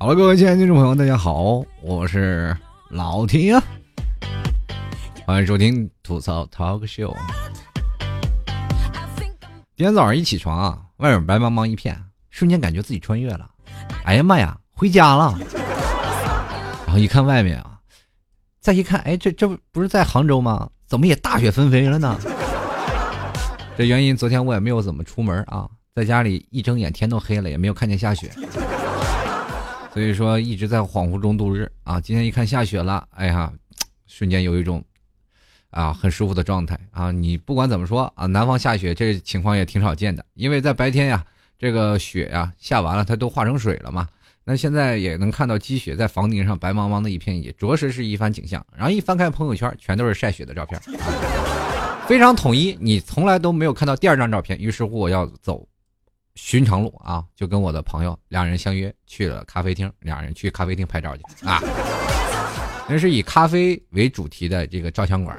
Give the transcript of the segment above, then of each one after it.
好了，各位亲爱的听众朋友，大家好，我是老铁啊，欢迎收听吐槽 Talk Show。今天早上一起床啊，外面白茫茫一片，瞬间感觉自己穿越了。哎呀妈呀，回家了！然后一看外面啊，再一看，哎，这这不是在杭州吗？怎么也大雪纷飞了呢？这原因，昨天我也没有怎么出门啊，在家里一睁眼天都黑了，也没有看见下雪。所以说一直在恍惚中度日啊！今天一看下雪了，哎呀，瞬间有一种啊很舒服的状态啊！你不管怎么说啊，南方下雪这情况也挺少见的，因为在白天呀，这个雪呀下完了，它都化成水了嘛。那现在也能看到积雪在房顶上白茫茫的一片，也着实是一番景象。然后一翻开朋友圈，全都是晒雪的照片，非常统一。你从来都没有看到第二张照片，于是乎我要走。寻常路啊，就跟我的朋友两人相约去了咖啡厅，两人去咖啡厅拍照去啊。那是以咖啡为主题的这个照相馆。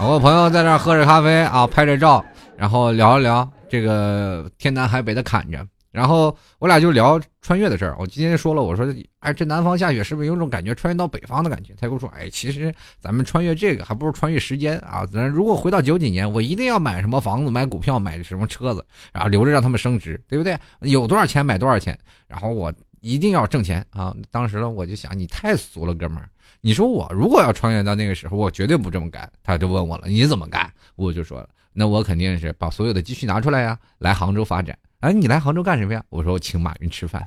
我朋友在那喝着咖啡啊，拍着照，然后聊一聊这个天南海北的侃着。然后我俩就聊穿越的事儿。我今天说了，我说，哎，这南方下雪是不是有种感觉穿越到北方的感觉？他跟我说，哎，其实咱们穿越这个还不如穿越时间啊。咱如果回到九几年，我一定要买什么房子、买股票、买什么车子，然后留着让他们升值，对不对？有多少钱买多少钱。然后我一定要挣钱啊！当时呢，我就想，你太俗了，哥们儿。你说我如果要穿越到那个时候，我绝对不这么干。他就问我了，你怎么干？我就说了，那我肯定是把所有的积蓄拿出来呀，来杭州发展。哎，你来杭州干什么呀？我说我请马云吃饭，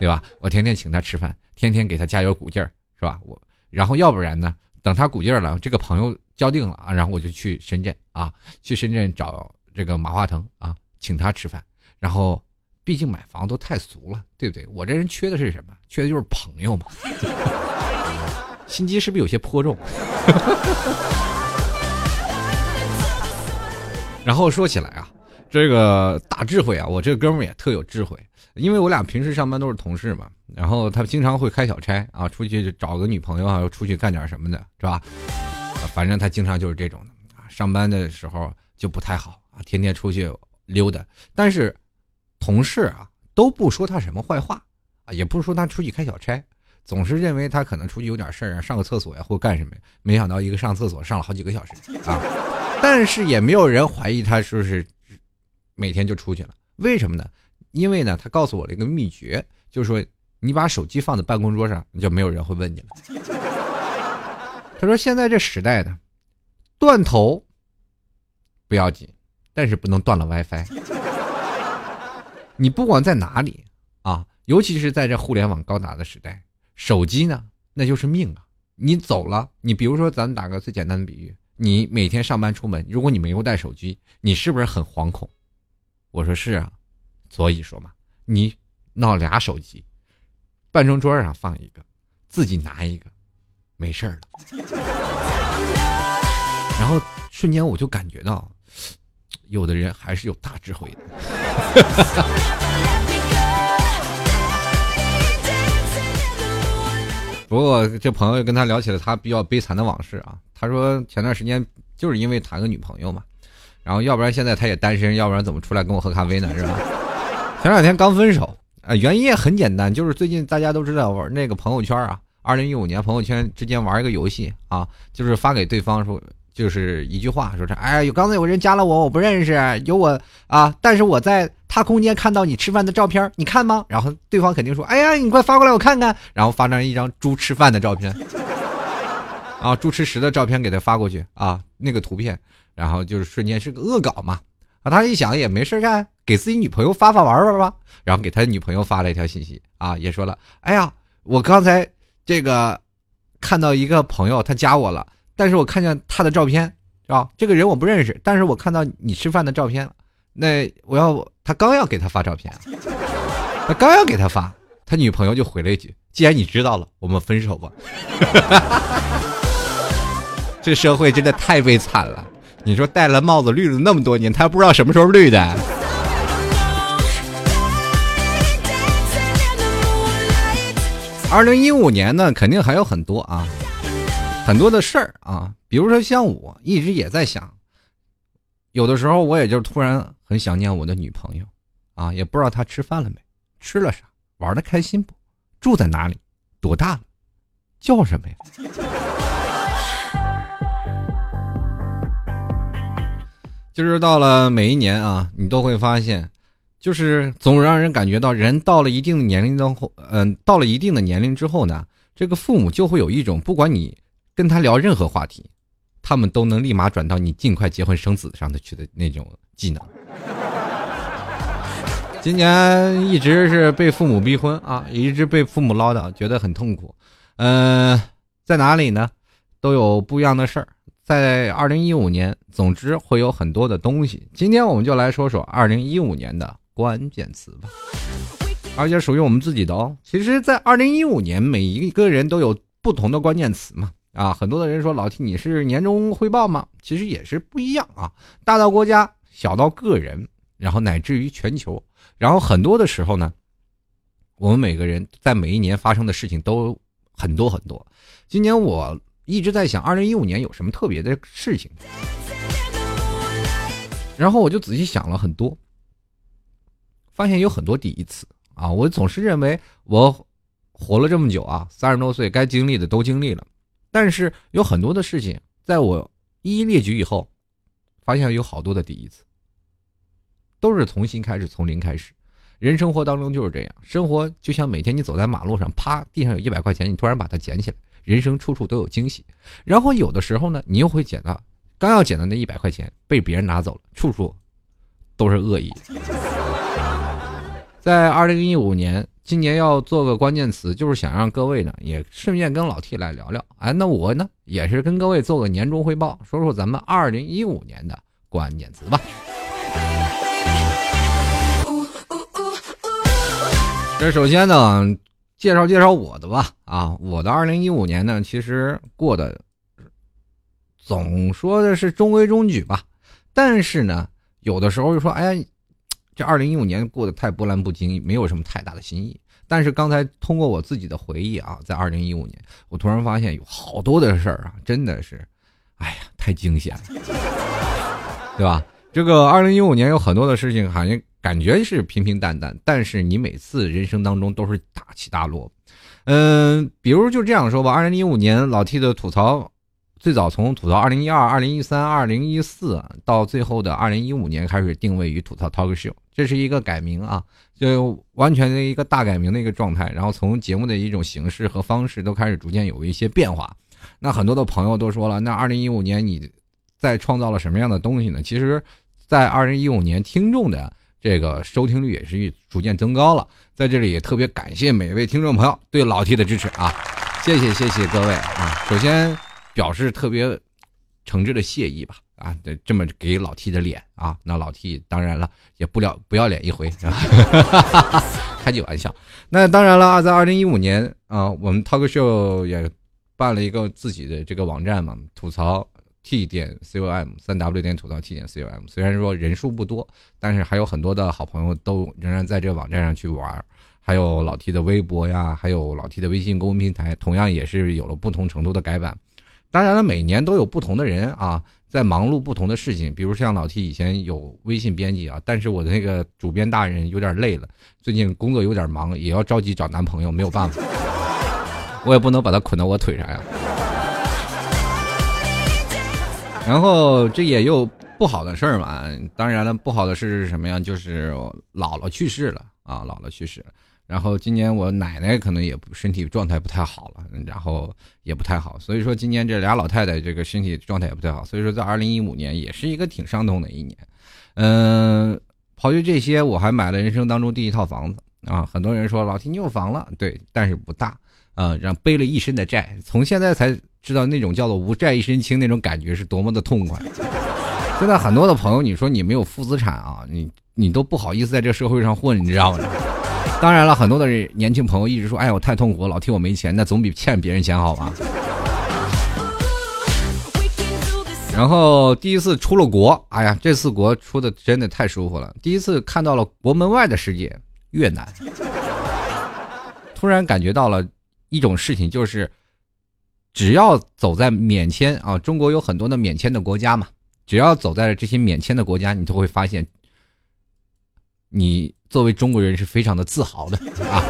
对吧？我天天请他吃饭，天天给他加油鼓劲儿，是吧？我然后要不然呢？等他鼓劲儿了，这个朋友交定了啊，然后我就去深圳啊，去深圳找这个马化腾啊，请他吃饭。然后，毕竟买房都太俗了，对不对？我这人缺的是什么？缺的就是朋友嘛。心机是不是有些颇重？然后说起来啊。这个大智慧啊，我这哥们也特有智慧，因为我俩平时上班都是同事嘛，然后他经常会开小差啊，出去找个女朋友啊，出去干点什么的，是吧？反正他经常就是这种的啊，上班的时候就不太好啊，天天出去溜达，但是同事啊都不说他什么坏话啊，也不是说他出去开小差，总是认为他可能出去有点事儿啊，上个厕所呀或干什么，没想到一个上厕所上了好几个小时啊，但是也没有人怀疑他说是。每天就出去了，为什么呢？因为呢，他告诉我了一个秘诀，就是说，你把手机放在办公桌上，就没有人会问你了。他说，现在这时代呢，断头不要紧，但是不能断了 WiFi。你不管在哪里啊，尤其是在这互联网高达的时代，手机呢，那就是命啊。你走了，你比如说，咱们打个最简单的比喻，你每天上班出门，如果你没有带手机，你是不是很惶恐？我说是啊，所以说嘛，你闹俩手机，办公桌上放一个，自己拿一个，没事了。然后瞬间我就感觉到，有的人还是有大智慧的。不过这朋友跟他聊起了他比较悲惨的往事啊，他说前段时间就是因为谈个女朋友嘛。然后，要不然现在他也单身，要不然怎么出来跟我喝咖啡呢？是吧？前两天刚分手，啊，原因也很简单，就是最近大家都知道玩那个朋友圈啊，二零一五年朋友圈之间玩一个游戏啊，就是发给对方说，就是一句话，说是哎，有刚才有人加了我，我不认识，有我啊，但是我在他空间看到你吃饭的照片，你看吗？然后对方肯定说，哎呀，你快发过来我看看，然后发张一张猪吃饭的照片，啊，猪吃食的照片给他发过去啊，那个图片。然后就是瞬间是个恶搞嘛，啊，他一想也没事干，给自己女朋友发发玩玩吧。然后给他女朋友发了一条信息啊，也说了，哎呀，我刚才这个看到一个朋友他加我了，但是我看见他的照片是吧？这个人我不认识，但是我看到你吃饭的照片了。那我要他刚要给他发照片，他刚要给他发，他女朋友就回了一句：“既然你知道了，我们分手吧。”这社会真的太悲惨了。你说戴了帽子绿了那么多年，他不知道什么时候绿的。二零一五年呢，肯定还有很多啊，很多的事儿啊，比如说像我一直也在想，有的时候我也就突然很想念我的女朋友，啊，也不知道她吃饭了没，吃了啥，玩的开心不，住在哪里，多大了，叫什么呀？就是到了每一年啊，你都会发现，就是总让人感觉到，人到了一定的年龄之后，嗯，到了一定的年龄之后呢，这个父母就会有一种，不管你跟他聊任何话题，他们都能立马转到你尽快结婚生子上的去的那种技能。今年一直是被父母逼婚啊，一直被父母唠叨，觉得很痛苦。嗯，在哪里呢，都有不一样的事儿。在二零一五年，总之会有很多的东西。今天我们就来说说二零一五年的关键词吧，而且属于我们自己的哦。其实，在二零一五年，每一个人都有不同的关键词嘛。啊，很多的人说老 T 你是年终汇报吗？其实也是不一样啊。大到国家，小到个人，然后乃至于全球，然后很多的时候呢，我们每个人在每一年发生的事情都很多很多。今年我。一直在想，二零一五年有什么特别的事情，然后我就仔细想了很多，发现有很多第一次啊！我总是认为我活了这么久啊，三十多岁该经历的都经历了，但是有很多的事情，在我一一列举以后，发现有好多的第一次，都是从新开始，从零开始。人生活当中就是这样，生活就像每天你走在马路上，啪，地上有一百块钱，你突然把它捡起来。人生处处都有惊喜，然后有的时候呢，你又会捡到，刚要捡的那一百块钱被别人拿走了，处处都是恶意。在二零一五年，今年要做个关键词，就是想让各位呢也顺便跟老 T 来聊聊。哎，那我呢也是跟各位做个年终汇报，说说咱们二零一五年的关键词吧。这首先呢。介绍介绍我的吧，啊，我的二零一五年呢，其实过得总说的是中规中矩吧，但是呢，有的时候就说，哎，这二零一五年过得太波澜不惊，没有什么太大的新意。但是刚才通过我自己的回忆啊，在二零一五年，我突然发现有好多的事儿啊，真的是，哎呀，太惊险了，对吧？这个二零一五年有很多的事情，好像。感觉是平平淡淡，但是你每次人生当中都是大起大落，嗯，比如就这样说吧，二零一五年老 T 的吐槽，最早从吐槽二零一二、二零一三、二零一四，到最后的二零一五年开始定位于吐槽 Talk Show，这是一个改名啊，就完全的一个大改名的一个状态，然后从节目的一种形式和方式都开始逐渐有一些变化。那很多的朋友都说了，那二零一五年你在创造了什么样的东西呢？其实，在二零一五年听众的。这个收听率也是逐渐增高了，在这里也特别感谢每位听众朋友对老 T 的支持啊，谢谢谢谢各位啊！首先表示特别诚挚的谢意吧啊，这么给老 T 的脸啊，那老 T 当然了也不了不要脸一回，开句玩笑。那当然了啊，在二零一五年啊，我们 Talk Show 也办了一个自己的这个网站嘛，吐槽。T 点 com 三 w 点吐槽 t 点 com，虽然说人数不多，但是还有很多的好朋友都仍然在这个网站上去玩还有老 T 的微博呀，还有老 T 的微信公众平台，同样也是有了不同程度的改版。当然了，每年都有不同的人啊，在忙碌不同的事情。比如像老 T 以前有微信编辑啊，但是我的那个主编大人有点累了，最近工作有点忙，也要着急找男朋友，没有办法，我也不能把他捆到我腿上呀。然后这也有不好的事儿嘛，当然了，不好的事是什么呀？就是姥姥去世了啊，姥姥去世了。然后今年我奶奶可能也身体状态不太好了，然后也不太好，所以说今年这俩老太太这个身体状态也不太好，所以说在二零一五年也是一个挺伤痛的一年。嗯，刨去这些，我还买了人生当中第一套房子啊。很多人说老提你有房了，对，但是不大啊，让背了一身的债，从现在才。知道那种叫做无债一身轻那种感觉是多么的痛快。现在很多的朋友，你说你没有负资产啊，你你都不好意思在这社会上混，你知道吗？当然了，很多的年轻朋友一直说：“哎，我太痛苦，老替我没钱，那总比欠别人钱好吧？”然后第一次出了国，哎呀，这次国出的真的太舒服了。第一次看到了国门外的世界，越南，突然感觉到了一种事情，就是。只要走在免签啊，中国有很多的免签的国家嘛，只要走在了这些免签的国家，你都会发现，你作为中国人是非常的自豪的 啊。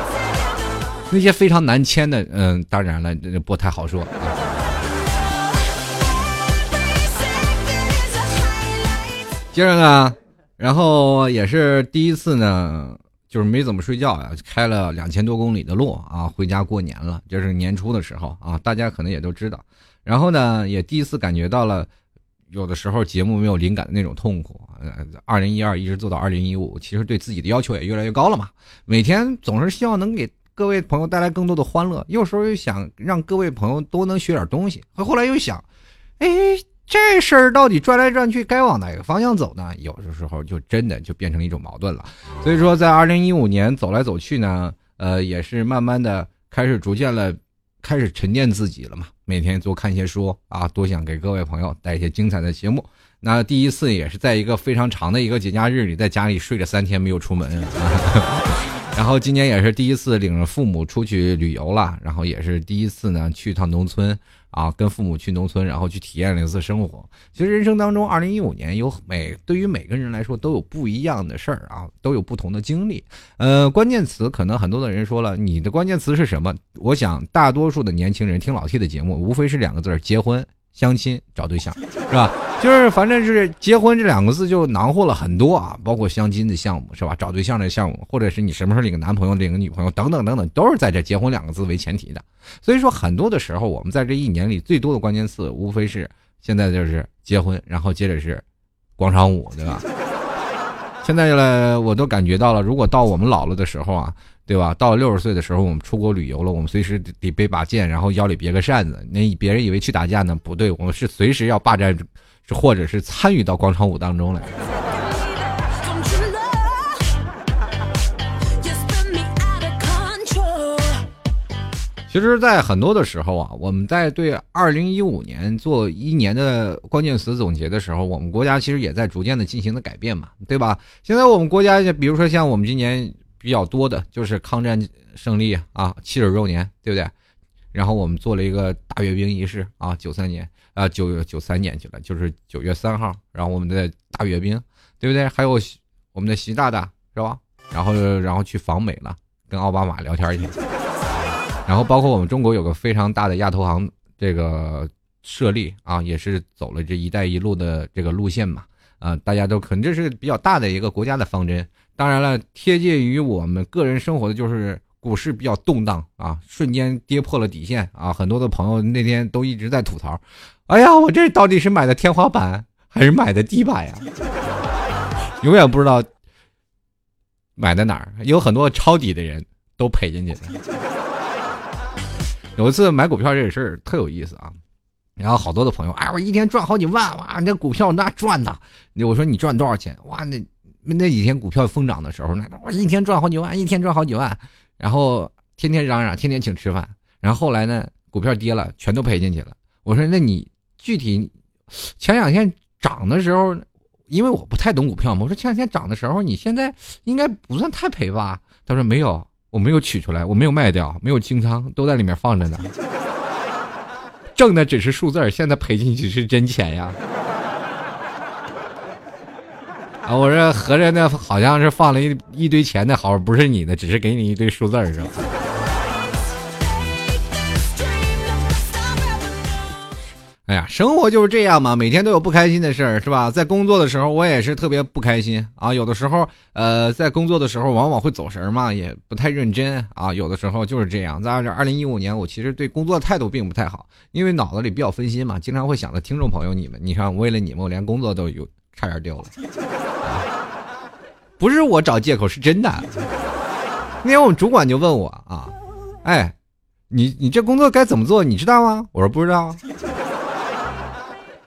那些非常难签的，嗯，当然了，不太好说啊。接着呢，然后也是第一次呢，就是没怎么睡觉呀，开了两千多公里的路啊，回家过年了，就是年初的时候啊，大家可能也都知道。然后呢，也第一次感觉到了，有的时候节目没有灵感的那种痛苦。呃，二零一二一直做到二零一五，其实对自己的要求也越来越高了嘛。每天总是希望能给各位朋友带来更多的欢乐，有时候又想让各位朋友都能学点东西。后来又想，哎。这事儿到底转来转去该往哪个方向走呢？有的时候就真的就变成一种矛盾了。所以说，在二零一五年走来走去呢，呃，也是慢慢的开始逐渐了，开始沉淀自己了嘛。每天多看一些书啊，多想给各位朋友带一些精彩的节目。那第一次也是在一个非常长的一个节假日里，在家里睡了三天没有出门。然后今年也是第一次领着父母出去旅游了，然后也是第一次呢去趟农村啊，跟父母去农村，然后去体验了一次生活。其实人生当中，二零一五年有每对于每个人来说都有不一样的事儿啊，都有不同的经历。呃，关键词可能很多的人说了，你的关键词是什么？我想大多数的年轻人听老 T 的节目，无非是两个字儿：结婚。相亲找对象是吧？就是反正是结婚这两个字就囊括了很多啊，包括相亲的项目是吧？找对象的项目，或者是你什么时候领个男朋友、领个女朋友等等等等，都是在这结婚两个字为前提的。所以说，很多的时候我们在这一年里最多的关键词，无非是现在就是结婚，然后接着是广场舞，对吧？现在呢，我都感觉到了，如果到我们老了的时候啊。对吧？到了六十岁的时候，我们出国旅游了，我们随时得背把剑，然后腰里别个扇子。那别人以为去打架呢，不对，我们是随时要霸占，或者是参与到广场舞当中来。其实，在很多的时候啊，我们在对二零一五年做一年的关键词总结的时候，我们国家其实也在逐渐的进行的改变嘛，对吧？现在我们国家，比如说像我们今年。比较多的就是抗战胜利啊，七十周年，对不对？然后我们做了一个大阅兵仪式啊，九三年啊，九九三年去了，就是九月三号，然后我们的大阅兵，对不对？还有我们的习大大是吧？然后然后去访美了，跟奥巴马聊天去。然后包括我们中国有个非常大的亚投行这个设立啊，也是走了这一带一路的这个路线嘛，啊，大家都可能这是比较大的一个国家的方针。当然了，贴近于我们个人生活的就是股市比较动荡啊，瞬间跌破了底线啊！很多的朋友那天都一直在吐槽：“哎呀，我这到底是买的天花板还是买的地板呀？”永远不知道买在哪儿。有很多抄底的人都赔进去了。有一次买股票这个事儿特有意思啊，然后好多的朋友，哎，我一天赚好几万哇！那股票那赚呐，我说你赚多少钱？哇，那。那几天股票疯涨的时候，那我一天赚好几万，一天赚好几万，然后天天嚷嚷，天天请吃饭。然后后来呢，股票跌了，全都赔进去了。我说，那你具体前两天涨的时候，因为我不太懂股票嘛，我说前两天涨的时候，你现在应该不算太赔吧？他说没有，我没有取出来，我没有卖掉，没有清仓，都在里面放着呢。挣的只是数字，现在赔进去是真钱呀。啊，我说合着那好像是放了一一堆钱的好，不是你的，只是给你一堆数字是吧？哎呀，生活就是这样嘛，每天都有不开心的事儿，是吧？在工作的时候，我也是特别不开心啊。有的时候，呃，在工作的时候，往往会走神嘛，也不太认真啊。有的时候就是这样。在这二零一五年，我其实对工作态度并不太好，因为脑子里比较分心嘛，经常会想着听众朋友你们。你看，为了你们，我连工作都有差点丢了。不是我找借口，是真的。那天我们主管就问我啊，哎，你你这工作该怎么做？你知道吗？我说不知道。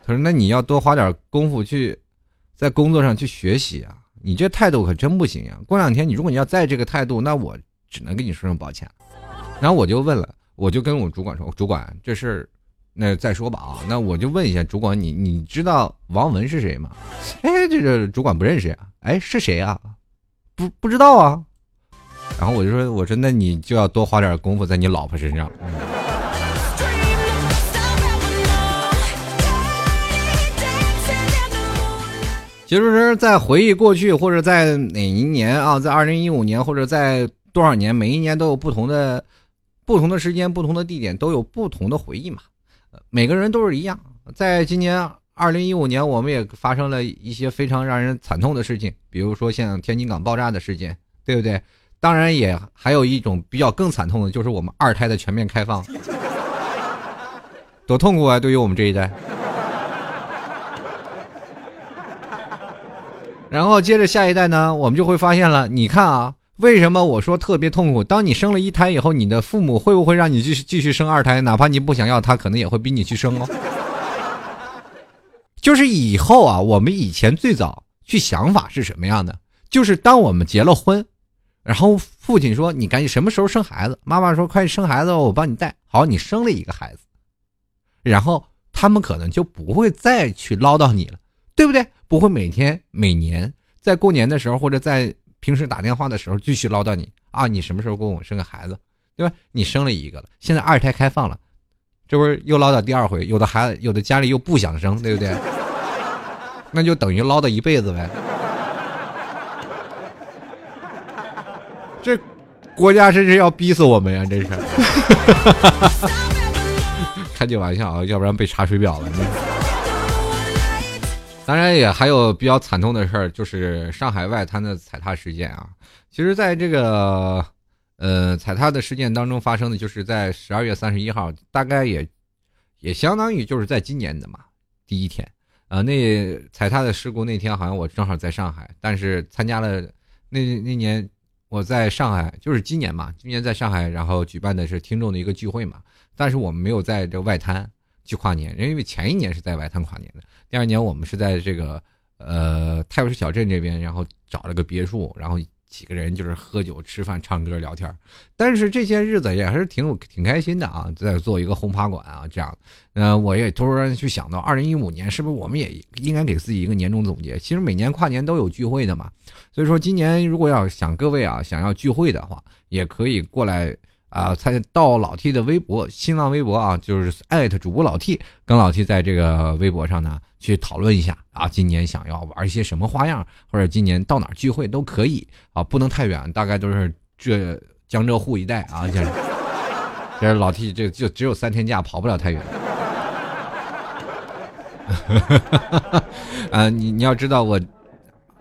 他说那你要多花点功夫去在工作上去学习啊，你这态度可真不行呀。过两天你如果你要再这个态度，那我只能跟你说声抱歉。然后我就问了，我就跟我主管说，主管这事儿那再说吧啊。那我就问一下主管，你你知道王文是谁吗？哎，这个主管不认识呀。哎，是谁啊？不不知道啊。然后我就说，我说那你就要多花点功夫在你老婆身上。其实是，在回忆过去，或者在哪一年啊，在二零一五年，或者在多少年，每一年都有不同的、不同的时间、不同的地点，都有不同的回忆嘛。每个人都是一样。在今年二零一五年，我们也发生了一些非常让人惨痛的事情，比如说像天津港爆炸的事件，对不对？当然，也还有一种比较更惨痛的，就是我们二胎的全面开放，多痛苦啊！对于我们这一代。然后接着下一代呢，我们就会发现了。你看啊，为什么我说特别痛苦？当你生了一胎以后，你的父母会不会让你继续继续生二胎？哪怕你不想要，他可能也会逼你去生哦。就是以后啊，我们以前最早去想法是什么样的？就是当我们结了婚，然后父亲说你赶紧什么时候生孩子？妈妈说快生孩子，我帮你带。好，你生了一个孩子，然后他们可能就不会再去唠叨你了，对不对？不会每天每年在过年的时候或者在平时打电话的时候继续唠叨你啊，你什么时候给我生个孩子，对吧？你生了一个了，现在二胎开放了，这不是又唠叨第二回？有的孩子有的家里又不想生，对不对？那就等于唠叨一辈子呗。这国家真是要逼死我们呀！这是 开句玩笑啊，要不然被查水表了。当然也还有比较惨痛的事儿，就是上海外滩的踩踏事件啊。其实，在这个呃踩踏的事件当中发生的，就是在十二月三十一号，大概也也相当于就是在今年的嘛第一天啊。那踩踏的事故那天，好像我正好在上海，但是参加了那那年我在上海，就是今年嘛，今年在上海，然后举办的是听众的一个聚会嘛。但是我们没有在这外滩去跨年，因为前一年是在外滩跨年的。第二年我们是在这个呃泰晤士小镇这边，然后找了个别墅，然后几个人就是喝酒、吃饭、唱歌、聊天。但是这些日子也还是挺挺开心的啊，在做一个轰趴馆啊这样。呃，我也突然去想到，二零一五年是不是我们也应该给自己一个年终总结？其实每年跨年都有聚会的嘛，所以说今年如果要想各位啊想要聚会的话，也可以过来。啊，参到老 T 的微博、新浪微博啊，就是艾特主播老 T，跟老 T 在这个微博上呢去讨论一下啊，今年想要玩一些什么花样，或者今年到哪聚会都可以啊，不能太远，大概都是这江浙沪一带啊，这这老 T 这就只有三天假，跑不了太远。啊，你你要知道我，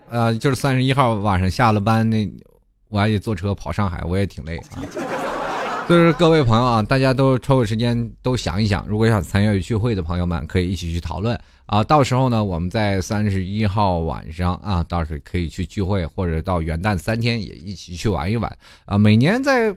呃，就是三十一号晚上下了班，那我还得坐车跑上海，我也挺累啊。就是各位朋友啊，大家都抽个时间都想一想，如果想参与聚会的朋友们，可以一起去讨论啊。到时候呢，我们在三十一号晚上啊，到时可以去聚会，或者到元旦三天也一起去玩一玩啊。每年在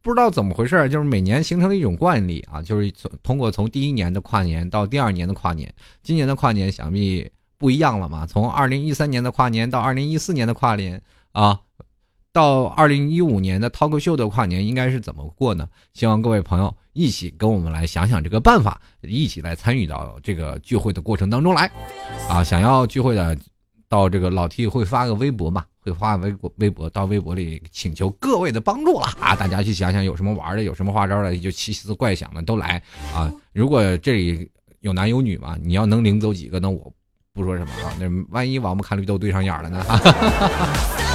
不知道怎么回事，就是每年形成了一种惯例啊，就是从通过从第一年的跨年到第二年的跨年，今年的跨年想必不一样了嘛。从二零一三年的跨年到二零一四年的跨年啊。到二零一五年的涛哥秀的跨年应该是怎么过呢？希望各位朋友一起跟我们来想想这个办法，一起来参与到这个聚会的过程当中来。啊，想要聚会的，到这个老 T 会发个微博嘛，会发微博微博到微博里请求各位的帮助了啊！大家去想想有什么玩的，有什么花招的，就奇思怪想的都来啊！如果这里有男有女嘛，你要能领走几个，那我不说什么啊，那万一王八看绿豆对上眼了呢？哈哈哈哈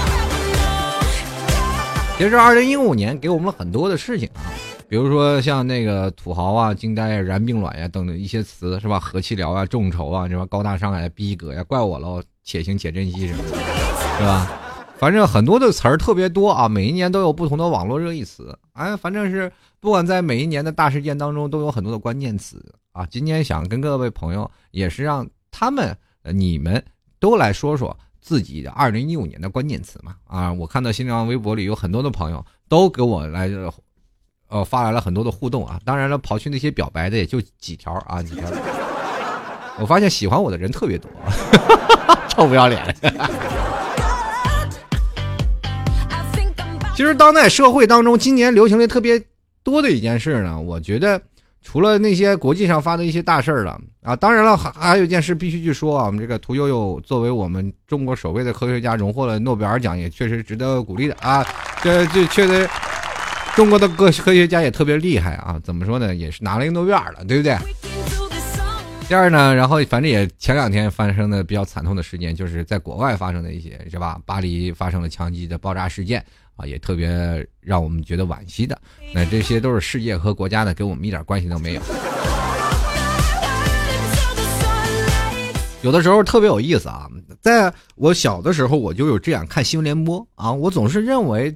其实，二零一五年给我们了很多的事情啊，比如说像那个土豪啊、惊呆啊、燃并卵呀等等一些词，是吧？和气聊啊、众筹啊，什么高大上啊、逼格呀、怪我喽、且行且珍惜什么的，是吧？反正很多的词儿特别多啊，每一年都有不同的网络热议词。哎，反正是不管在每一年的大事件当中，都有很多的关键词啊。今天想跟各位朋友，也是让他们、你们都来说说。自己的二零一五年的关键词嘛啊，我看到新浪微博里有很多的朋友都给我来，呃，发来了很多的互动啊。当然了，刨去那些表白的也就几条啊，几条。我发现喜欢我的人特别多，臭不要脸。其实当代社会当中，今年流行的特别多的一件事呢，我觉得。除了那些国际上发的一些大事儿了啊，当然了，还还有一件事必须去说啊，我们这个屠呦呦作为我们中国首位的科学家，荣获了诺贝尔奖，也确实值得鼓励的啊。这这确实，中国的科科学家也特别厉害啊。怎么说呢？也是拿了一个诺贝尔了，对不对？第二呢，然后反正也前两天发生的比较惨痛的事件，就是在国外发生的一些是吧？巴黎发生了枪击的爆炸事件啊，也特别让我们觉得惋惜的。那这些都是世界和国家的，跟我们一点关系都没有。有的时候特别有意思啊，在我小的时候，我就有这样看新闻联播啊，我总是认为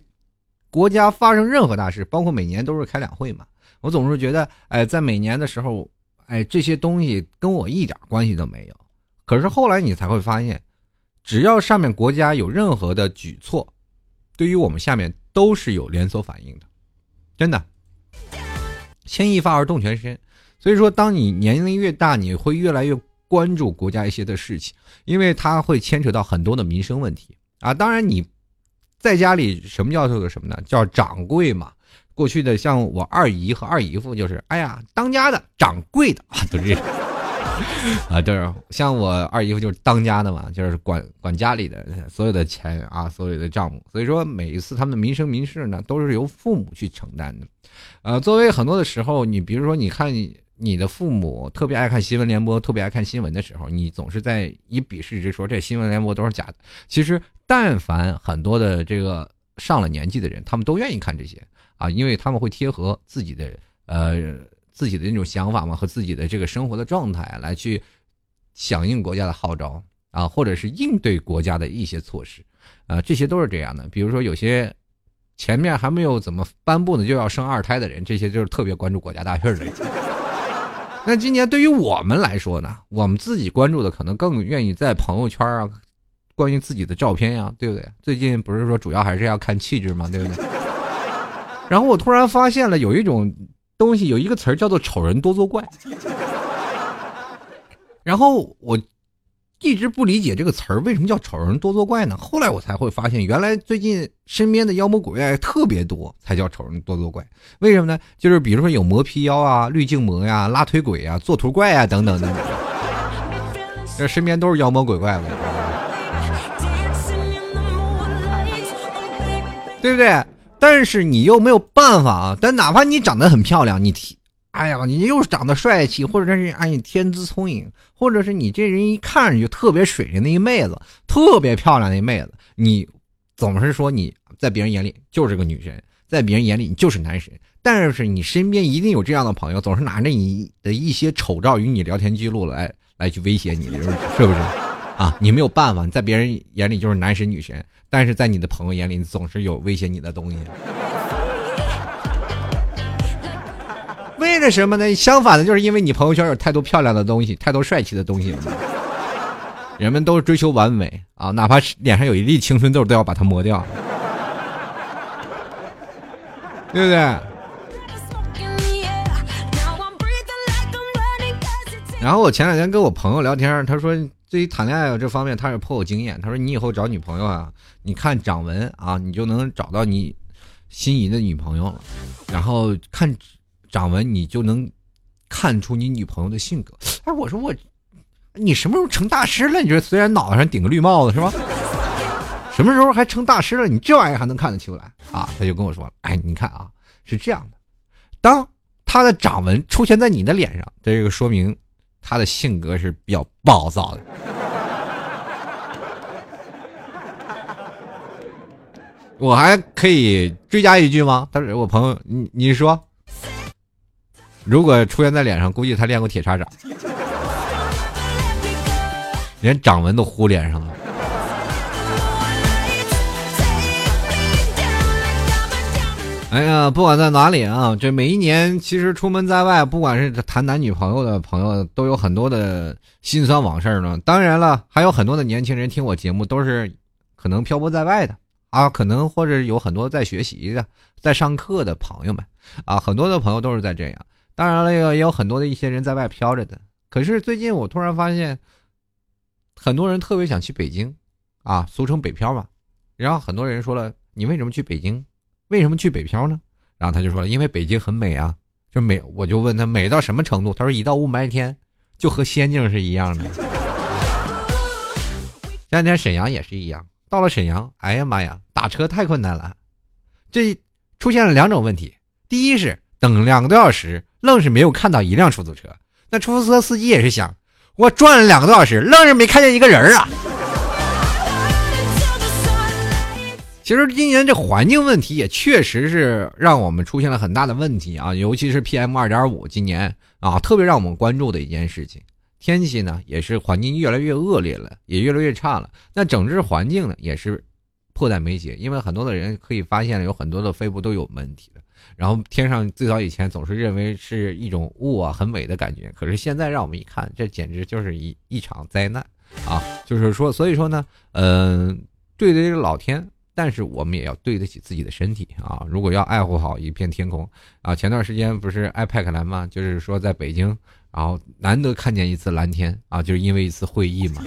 国家发生任何大事，包括每年都是开两会嘛，我总是觉得，哎，在每年的时候。哎，这些东西跟我一点关系都没有。可是后来你才会发现，只要上面国家有任何的举措，对于我们下面都是有连锁反应的，真的。牵一发而动全身。所以说，当你年龄越大，你会越来越关注国家一些的事情，因为它会牵扯到很多的民生问题啊。当然，你在家里什么叫做什么呢？叫掌柜嘛。过去的像我二姨和二姨夫就是，哎呀，当家的掌柜的啊，都是 啊，就是像我二姨夫就是当家的嘛，就是管管家里的所有的钱啊，所有的账目。所以说每一次他们的民生民事呢，都是由父母去承担的。呃，作为很多的时候，你比如说，你看你的父母特别爱看新闻联播，特别爱看新闻的时候，你总是在以鄙视之说这新闻联播都是假的。其实，但凡很多的这个上了年纪的人，他们都愿意看这些。啊，因为他们会贴合自己的呃自己的那种想法嘛，和自己的这个生活的状态来去响应国家的号召啊，或者是应对国家的一些措施，啊，这些都是这样的。比如说有些前面还没有怎么颁布呢，就要生二胎的人，这些就是特别关注国家大事的人。那今年对于我们来说呢，我们自己关注的可能更愿意在朋友圈啊，关于自己的照片呀，对不对？最近不是说主要还是要看气质嘛，对不对？然后我突然发现了有一种东西，有一个词儿叫做“丑人多作怪”。然后我一直不理解这个词儿为什么叫“丑人多作怪”呢？后来我才会发现，原来最近身边的妖魔鬼怪特别多，才叫“丑人多作怪”。为什么呢？就是比如说有磨皮妖啊、滤镜魔呀、拉腿鬼呀、做图怪呀等等等等，这身边都是妖魔鬼怪，对不对？但是你又没有办法啊！但哪怕你长得很漂亮，你，哎呀，你又长得帅气，或者是哎你天资聪颖，或者是你这人一看上去特别水灵的一妹子，特别漂亮的一妹子，你总是说你在别人眼里就是个女神，在别人眼里你就是男神。但是你身边一定有这样的朋友，总是拿着你的一些丑照与你聊天记录来来去威胁你，是不是？啊，你没有办法，你在别人眼里就是男神女神。但是在你的朋友眼里，总是有威胁你的东西。为了什么呢？相反的，就是因为你朋友圈有太多漂亮的东西，太多帅气的东西了。人们都是追求完美啊，哪怕是脸上有一粒青春痘，都要把它磨掉，对不对？然后我前两天跟我朋友聊天，他说。对于谈恋爱这方面，他是颇有经验。他说：“你以后找女朋友啊，你看掌纹啊，你就能找到你心仪的女朋友了。然后看掌纹，你就能看出你女朋友的性格。”哎，我说我，你什么时候成大师了？你说虽然脑袋上顶个绿帽子是吧？什么时候还成大师了？你这玩意儿还能看得出来啊？他就跟我说：“哎，你看啊，是这样的，当他的掌纹出现在你的脸上，这个说明。”他的性格是比较暴躁的，我还可以追加一句吗？他说：“我朋友，你你说，如果出现在脸上，估计他练过铁砂掌，连掌纹都糊脸上了。”哎呀，不管在哪里啊，这每一年其实出门在外，不管是谈男女朋友的朋友，都有很多的心酸往事呢。当然了，还有很多的年轻人听我节目，都是可能漂泊在外的啊，可能或者有很多在学习的、在上课的朋友们啊，很多的朋友都是在这样。当然了，也有很多的一些人在外飘着的。可是最近我突然发现，很多人特别想去北京啊，俗称北漂嘛。然后很多人说了，你为什么去北京？为什么去北漂呢？然后他就说，因为北京很美啊，就美。我就问他美到什么程度？他说一到雾霾天，就和仙境是一样的。前两天沈阳也是一样，到了沈阳，哎呀妈呀，打车太困难了。这出现了两种问题：第一是等两个多小时，愣是没有看到一辆出租车；那出租车司机也是想，我转了两个多小时，愣是没看见一个人啊。其实今年这环境问题也确实是让我们出现了很大的问题啊，尤其是 PM 二点五，今年啊特别让我们关注的一件事情。天气呢也是环境越来越恶劣了，也越来越差了。那整治环境呢也是迫在眉睫，因为很多的人可以发现有很多的肺部都有问题的。然后天上最早以前总是认为是一种雾啊，很美的感觉，可是现在让我们一看，这简直就是一一场灾难啊！就是说，所以说呢，嗯，对得起老天。但是我们也要对得起自己的身体啊！如果要爱护好一片天空啊，前段时间不是 IPAC 蓝吗？就是说在北京，然后难得看见一次蓝天啊，就是因为一次会议嘛。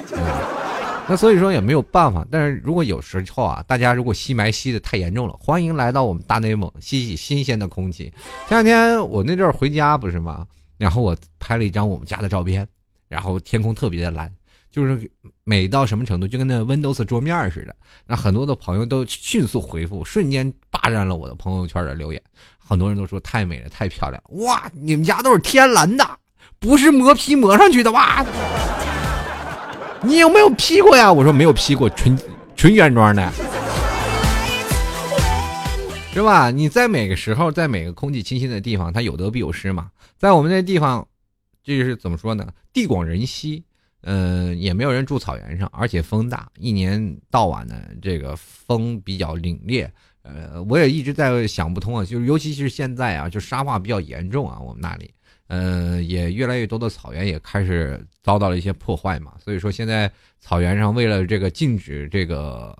那所以说也没有办法。但是如果有时候啊，大家如果吸霾吸的太严重了，欢迎来到我们大内蒙吸吸新鲜的空气。前两天我那阵儿回家不是吗？然后我拍了一张我们家的照片，然后天空特别的蓝。就是美到什么程度，就跟那 Windows 桌面似的。那很多的朋友都迅速回复，瞬间霸占了我的朋友圈的留言。很多人都说太美了，太漂亮。哇，你们家都是天蓝的，不是磨皮磨上去的哇？你有没有 P 过呀？我说没有 P 过，纯纯原装的，是吧？你在每个时候，在每个空气清新的地方，它有得必有失嘛。在我们那地方，这是怎么说呢？地广人稀。嗯，也没有人住草原上，而且风大，一年到晚呢，这个风比较凛冽。呃，我也一直在想不通啊，就是尤其是现在啊，就沙化比较严重啊，我们那里，呃，也越来越多的草原也开始遭到了一些破坏嘛。所以说，现在草原上为了这个禁止这个，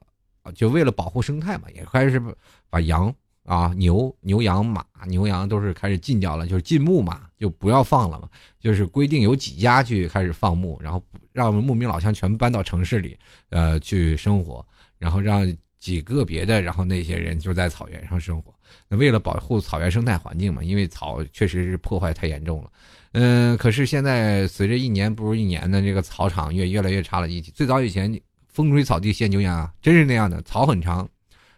就为了保护生态嘛，也开始把羊。啊，牛、牛羊、马、牛羊都是开始禁掉了，就是禁牧嘛，就不要放了嘛。就是规定有几家去开始放牧，然后让牧民老乡全部搬到城市里，呃，去生活，然后让几个别的，然后那些人就在草原上生活。那为了保护草原生态环境嘛，因为草确实是破坏太严重了。嗯，可是现在随着一年不如一年的这个草场越越来越差了。一最早以前风吹草地见牛羊啊，真是那样的，草很长，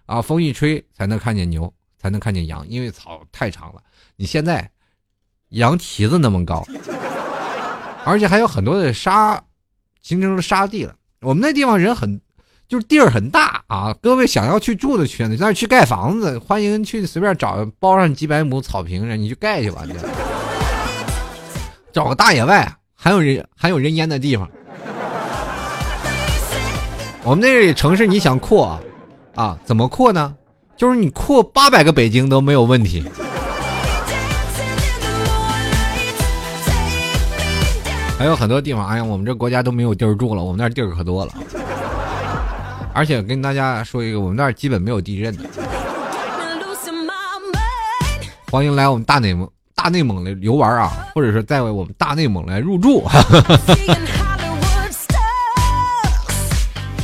啊，风一吹才能看见牛。才能看见羊，因为草太长了。你现在羊蹄子那么高，而且还有很多的沙，形成了沙地了。我们那地方人很，就是地儿很大啊。各位想要去住的圈子，那去盖房子，欢迎去随便找包上几百亩草坪上，你去盖去吧。你找个大野外，还有人还有人烟的地方。我们那里城市你想扩啊？怎么扩呢？就是你扩八百个北京都没有问题，还有很多地方，哎呀，我们这国家都没有地儿住了，我们那地儿可多了。而且跟大家说一个，我们那儿基本没有地震的。欢迎来我们大内蒙大内蒙来游玩啊，或者是在我们大内蒙来入住。哈哈哈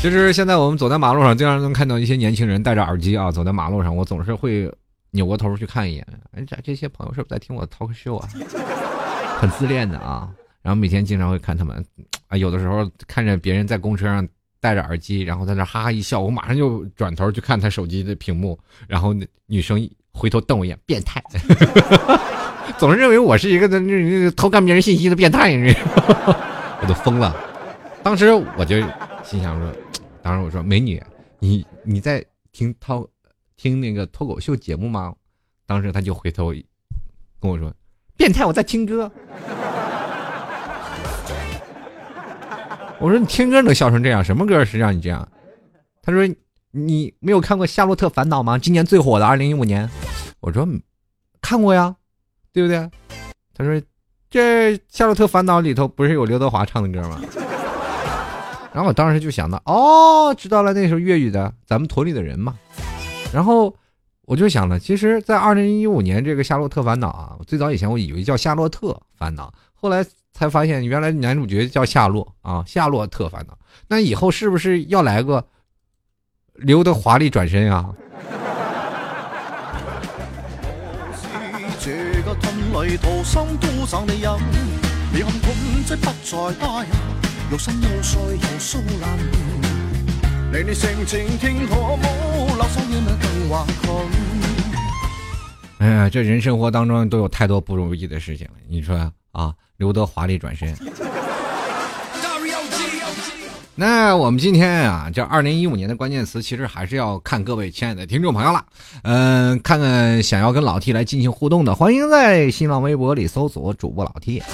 其实现在我们走在马路上，经常能看到一些年轻人戴着耳机啊，走在马路上，我总是会扭过头去看一眼。哎，这这些朋友是不是在听我 talk show 啊？很自恋的啊，然后每天经常会看他们，啊，有的时候看着别人在公车上戴着耳机，然后在那哈哈一笑，我马上就转头去看他手机的屏幕，然后女生回头瞪我一眼，变态，总是认为我是一个那那偷看别人信息的变态，我都疯了。当时我就心想说。当时我说：“美女，你你在听涛听那个脱口秀节目吗？”当时他就回头跟我说：“变态，我在听歌。”我说：“你听歌能笑成这样？什么歌是让你这样？”他说：“你没有看过《夏洛特烦恼》吗？今年最火的二零一五年。”我说：“看过呀，对不对？”他说：“这《夏洛特烦恼》里头不是有刘德华唱的歌吗？”然后我当时就想到，哦，知道了，那时候粤语的，咱们屯里的人嘛。然后我就想了，其实，在二零一五年这个《夏洛特烦恼》啊，最早以前我以为叫《夏洛特烦恼》，后来才发现原来男主角叫夏洛啊，《夏洛特烦恼》。那以后是不是要来个刘德华丽转身啊？有山有水，有苏兰哎呀，这人生活当中都有太多不如意的事情了。你说啊，刘德华丽转身。那我们今天啊，这二零一五年的关键词，其实还是要看各位亲爱的听众朋友了。嗯，看看想要跟老 T 来进行互动的，欢迎在新浪微博里搜索主播老 T 啊，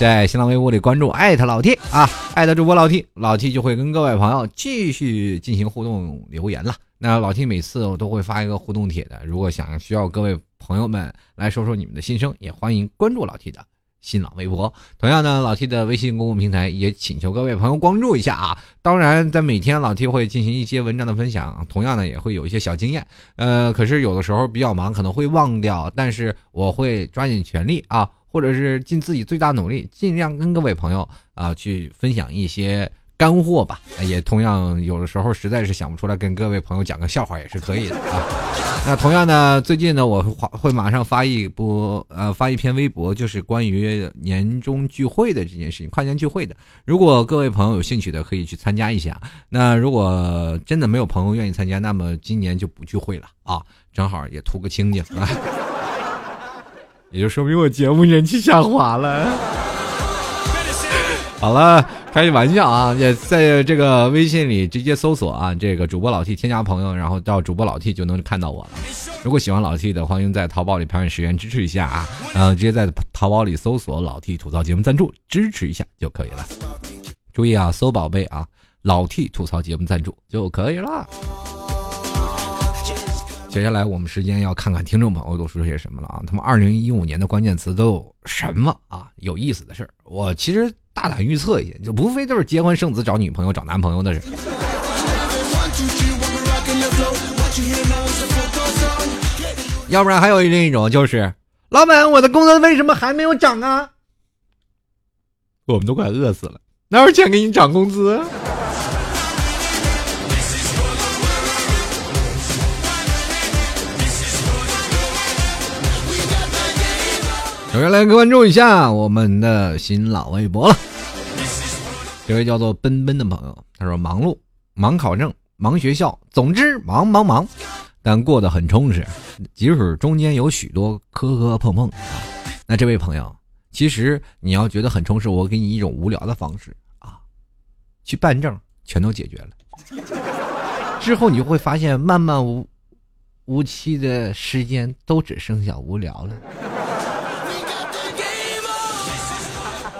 在新浪微博里关注艾特老 T 啊，艾特主播老 T，老 T 就会跟各位朋友继续进行互动留言了。那老 T 每次我都会发一个互动帖的，如果想需要各位朋友们来说说你们的心声，也欢迎关注老 T 的。新浪微博，同样呢，老 T 的微信公共平台也请求各位朋友关注一下啊。当然，在每天老 T 会进行一些文章的分享，同样呢也会有一些小经验。呃，可是有的时候比较忙，可能会忘掉，但是我会抓紧全力啊，或者是尽自己最大努力，尽量跟各位朋友啊去分享一些。干货吧，也同样有的时候实在是想不出来，跟各位朋友讲个笑话也是可以的啊。那同样呢，最近呢，我会会马上发一波呃发一篇微博，就是关于年终聚会的这件事情，跨年聚会的。如果各位朋友有兴趣的，可以去参加一下。那如果真的没有朋友愿意参加，那么今年就不聚会了啊，正好也图个清静啊。也就说明我节目人气下滑了。好了。开个玩笑啊！也在这个微信里直接搜索啊，这个主播老 T 添加朋友，然后到主播老 T 就能看到我了。如果喜欢老 T 的，欢迎在淘宝里拍十元支持一下啊！嗯，直接在淘宝里搜索“老 T 吐槽节目赞助”支持一下就可以了。注意啊，搜宝贝啊，“老 T 吐槽节目赞助”就可以了。接下来我们时间要看看听众朋友都说些什么了啊？他们二零一五年的关键词都有什么啊？有意思的事儿，我其实。大胆预测一下，就无非就是结婚生子、找女朋友、找男朋友的人。要不然还有另一种就是，老板，我的工资为什么还没有涨啊？我们都快饿死了，哪有钱给你涨工资？首先来关注一下我们的新浪微博了。这位叫做奔奔的朋友，他说：“忙碌，忙考证，忙学校，总之忙忙忙，但过得很充实。即使中间有许多磕磕碰碰啊，那这位朋友，其实你要觉得很充实，我给你一种无聊的方式啊，去办证，全都解决了。之后你就会发现，漫漫无无期的时间都只剩下无聊了。”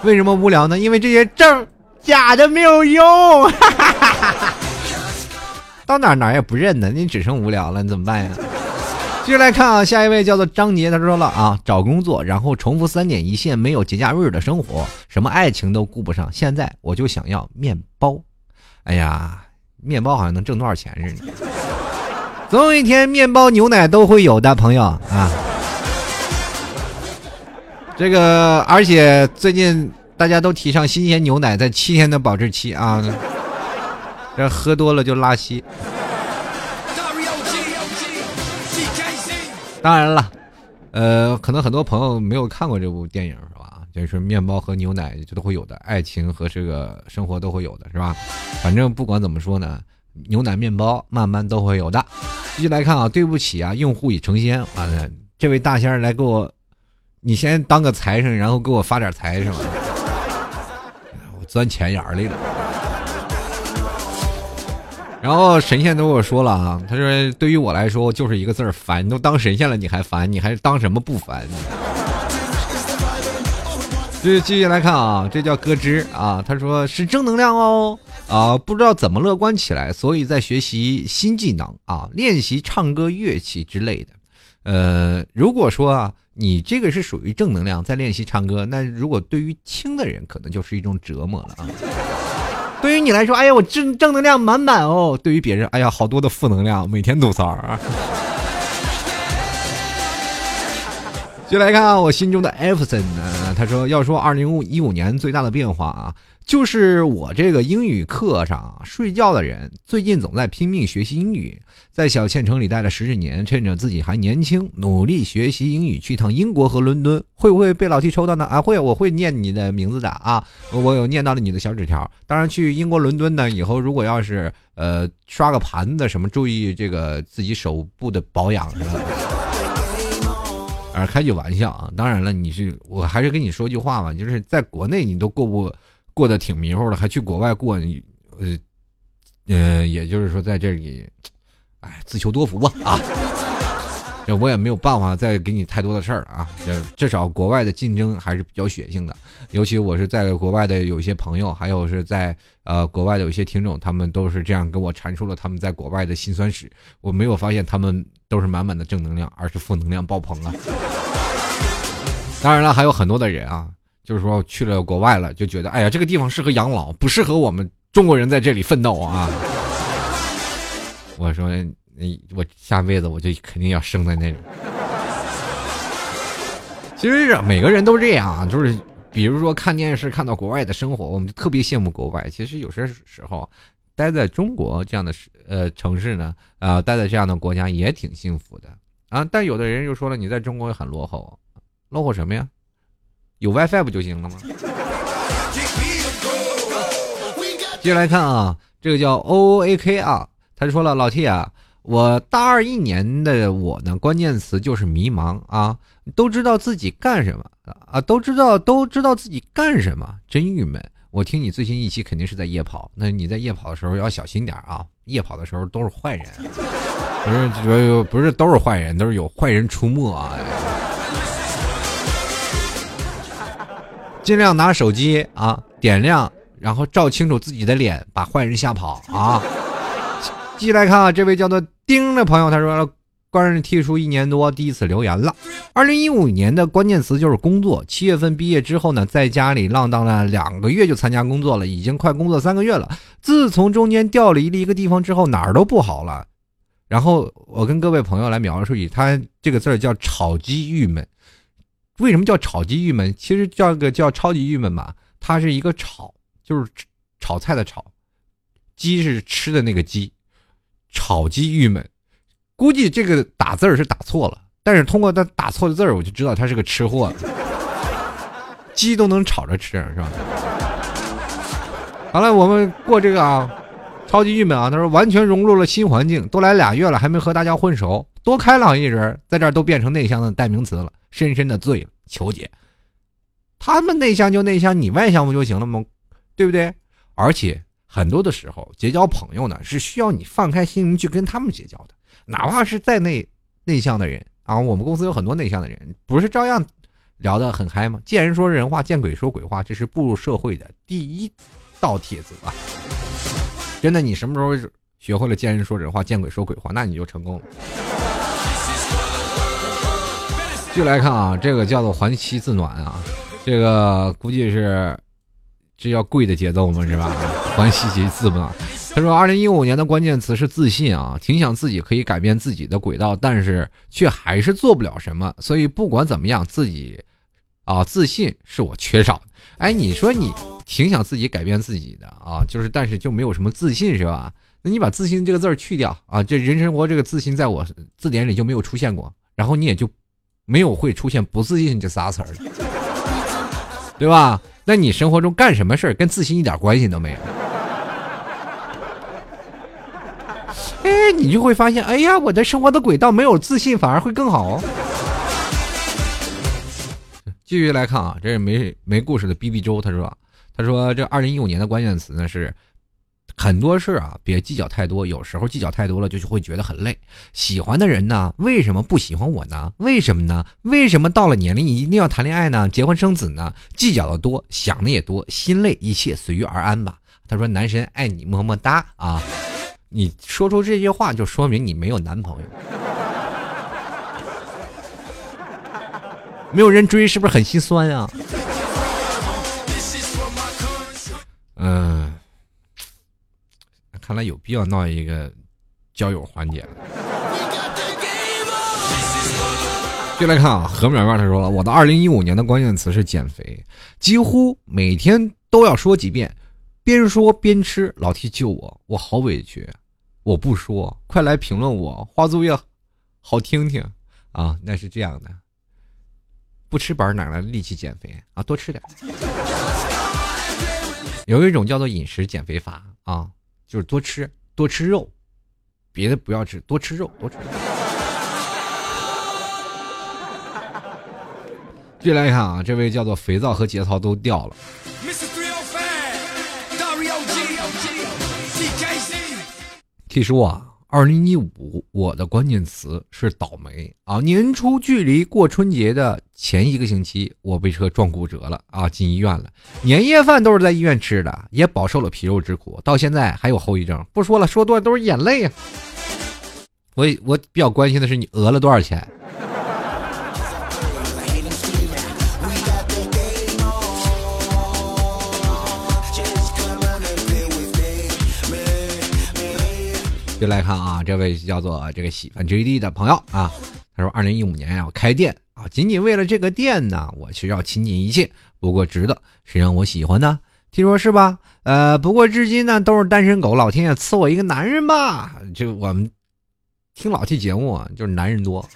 为什么无聊呢？因为这些证假的没有用，到哪哪也不认呢，你只剩无聊了，你怎么办呀？继续来看啊，下一位叫做张杰，他说了啊，找工作，然后重复三点一线，没有节假日的生活，什么爱情都顾不上，现在我就想要面包。哎呀，面包好像能挣多少钱似的，总有一天面包、牛奶都会有的，朋友啊。这个，而且最近大家都提倡新鲜牛奶在七天的保质期啊，这喝多了就拉稀。当然了，呃，可能很多朋友没有看过这部电影是吧？就是面包和牛奶这都会有的，爱情和这个生活都会有的是吧？反正不管怎么说呢，牛奶、面包慢慢都会有的。继续来看啊，对不起啊，用户已成仙啊，这位大仙儿来给我。你先当个财神，然后给我发点财是吗？我钻钱眼里了。然后神仙都跟我说了啊，他说对于我来说就是一个字儿烦。都当神仙了，你还烦？你还当什么不烦？继继续来看啊，这叫咯吱啊。他说是正能量哦啊，不知道怎么乐观起来，所以在学习新技能啊，练习唱歌、乐器之类的。呃，如果说啊。你这个是属于正能量，在练习唱歌。那如果对于轻的人，可能就是一种折磨了啊。对于你来说，哎呀，我正正能量满满哦。对于别人，哎呀，好多的负能量，每天吐槽啊。就来看啊，我心中的艾弗森呢，他说要说二零一五年最大的变化啊。就是我这个英语课上睡觉的人，最近总在拼命学习英语，在小县城里待了十几年，趁着自己还年轻，努力学习英语，去趟英国和伦敦，会不会被老 T 抽到呢？啊，会，我会念你的名字的啊，我有念到了你的小纸条。当然，去英国伦敦呢，以后如果要是呃刷个盘子什么，注意这个自己手部的保养是吧？而开句玩笑啊。当然了，你是我还是跟你说句话吧，就是在国内你都过不过得挺迷糊的，还去国外过，你呃呃，也就是说在这里，哎，自求多福吧啊。这我也没有办法再给你太多的事儿了啊！至少国外的竞争还是比较血腥的，尤其我是在国外的有一些朋友，还有是在呃国外的有些听众，他们都是这样跟我阐述了他们在国外的辛酸史。我没有发现他们都是满满的正能量，而是负能量爆棚啊！当然了，还有很多的人啊，就是说去了国外了，就觉得哎呀，这个地方适合养老，不适合我们中国人在这里奋斗啊！我说。我下辈子我就肯定要生在那里。其实是每个人都这样，就是比如说看电视看到国外的生活，我们就特别羡慕国外。其实有些时候，待在中国这样的呃城市呢，啊，待在这样的国家也挺幸福的啊。但有的人又说了，你在中国很落后，落后什么呀？有 WiFi 不就行了吗？接下来看啊，这个叫 OOAK 啊，他说了，老 T 啊。我大二一年的我呢，关键词就是迷茫啊，都知道自己干什么啊，都知道都知道自己干什么，真郁闷。我听你最新一期肯定是在夜跑，那你在夜跑的时候要小心点啊，夜跑的时候都是坏人，不是不是都是坏人，都是有坏人出没啊。尽量拿手机啊点亮，然后照清楚自己的脸，把坏人吓跑啊。继续来看啊，这位叫做丁的朋友，他说关人剔除一年多，第一次留言了。二零一五年的关键词就是工作。七月份毕业之后呢，在家里浪荡了两个月，就参加工作了，已经快工作三个月了。自从中间调离了一个地方之后，哪儿都不好了。然后我跟各位朋友来描述一下，他这个字儿叫炒鸡郁闷。为什么叫炒鸡郁闷？其实叫个叫超级郁闷吧。它是一个炒，就是炒菜的炒，鸡是吃的那个鸡。炒鸡郁闷，估计这个打字儿是打错了，但是通过他打错的字儿，我就知道他是个吃货。鸡都能炒着吃，是吧？好了，我们过这个啊，超级郁闷啊！他说完全融入了新环境，都来俩月了，还没和大家混熟，多开朗一人，在这儿都变成内向的代名词了，深深的醉了。求解，他们内向就内向，你外向不就行了吗？对不对？而且。很多的时候，结交朋友呢是需要你放开心灵去跟他们结交的，哪怕是再内内向的人啊，我们公司有很多内向的人，不是照样聊得很嗨吗？见人说人话，见鬼说鬼话，这是步入社会的第一道铁则啊！真的，你什么时候学会了见人说人话，见鬼说鬼话，那你就成功了。继续来看啊，这个叫做还妻自暖啊，这个估计是。这叫贵的节奏吗？是吧？欢喜其自暖。他说，二零一五年的关键词是自信啊，挺想自己可以改变自己的轨道，但是却还是做不了什么。所以不管怎么样，自己啊，自信是我缺少的。哎，你说你挺想自己改变自己的啊，就是但是就没有什么自信是吧？那你把自信这个字儿去掉啊，这人生活这个自信在我字典里就没有出现过，然后你也就没有会出现不自信这仨词儿，对吧？那你生活中干什么事儿跟自信一点关系都没有？哎，你就会发现，哎呀，我的生活的轨道没有自信反而会更好。继续来看啊，这是没没故事的 B B 周，他说，他说这二零一五年的关键词呢是。很多事啊，别计较太多。有时候计较太多了，就会觉得很累。喜欢的人呢，为什么不喜欢我呢？为什么呢？为什么到了年龄一定要谈恋爱呢？结婚生子呢？计较的多，想的也多，心累，一切随遇而安吧。他说：“男神爱你，么么哒啊！”你说出这句话，就说明你没有男朋友，没有人追，是不是很心酸啊？嗯。看来有必要闹一个交友环节了。就来看啊，何淼淼他说了，我的二零一五年的关键词是减肥，几乎每天都要说几遍，边说边吃。老 T 救我，我好委屈，我不说，快来评论我，花作业好听听啊。那是这样的，不吃饱哪来力气减肥啊？多吃点。有一种叫做饮食减肥法啊。就是多吃多吃肉，别的不要吃，多吃肉多吃。继续来看啊，这位叫做肥皂和节操都掉了。T 叔啊，二零一五我的关键词是倒霉啊！年初距离过春节的前一个星期，我被车撞骨折了啊，进医院了。年夜饭都是在医院吃的，也饱受了皮肉之苦，到现在还有后遗症。不说了，说多了都是眼泪啊！我我比较关心的是你讹了多少钱。就来看啊，这位叫做这个喜欢 J D 的朋友啊，他说：“二零一五年要开店啊，仅仅为了这个店呢，我需要倾尽一切，不过值得。谁让我喜欢呢？听说是吧？呃，不过至今呢都是单身狗，老天爷赐我一个男人吧。就我们听老 T 节目啊，就是男人多，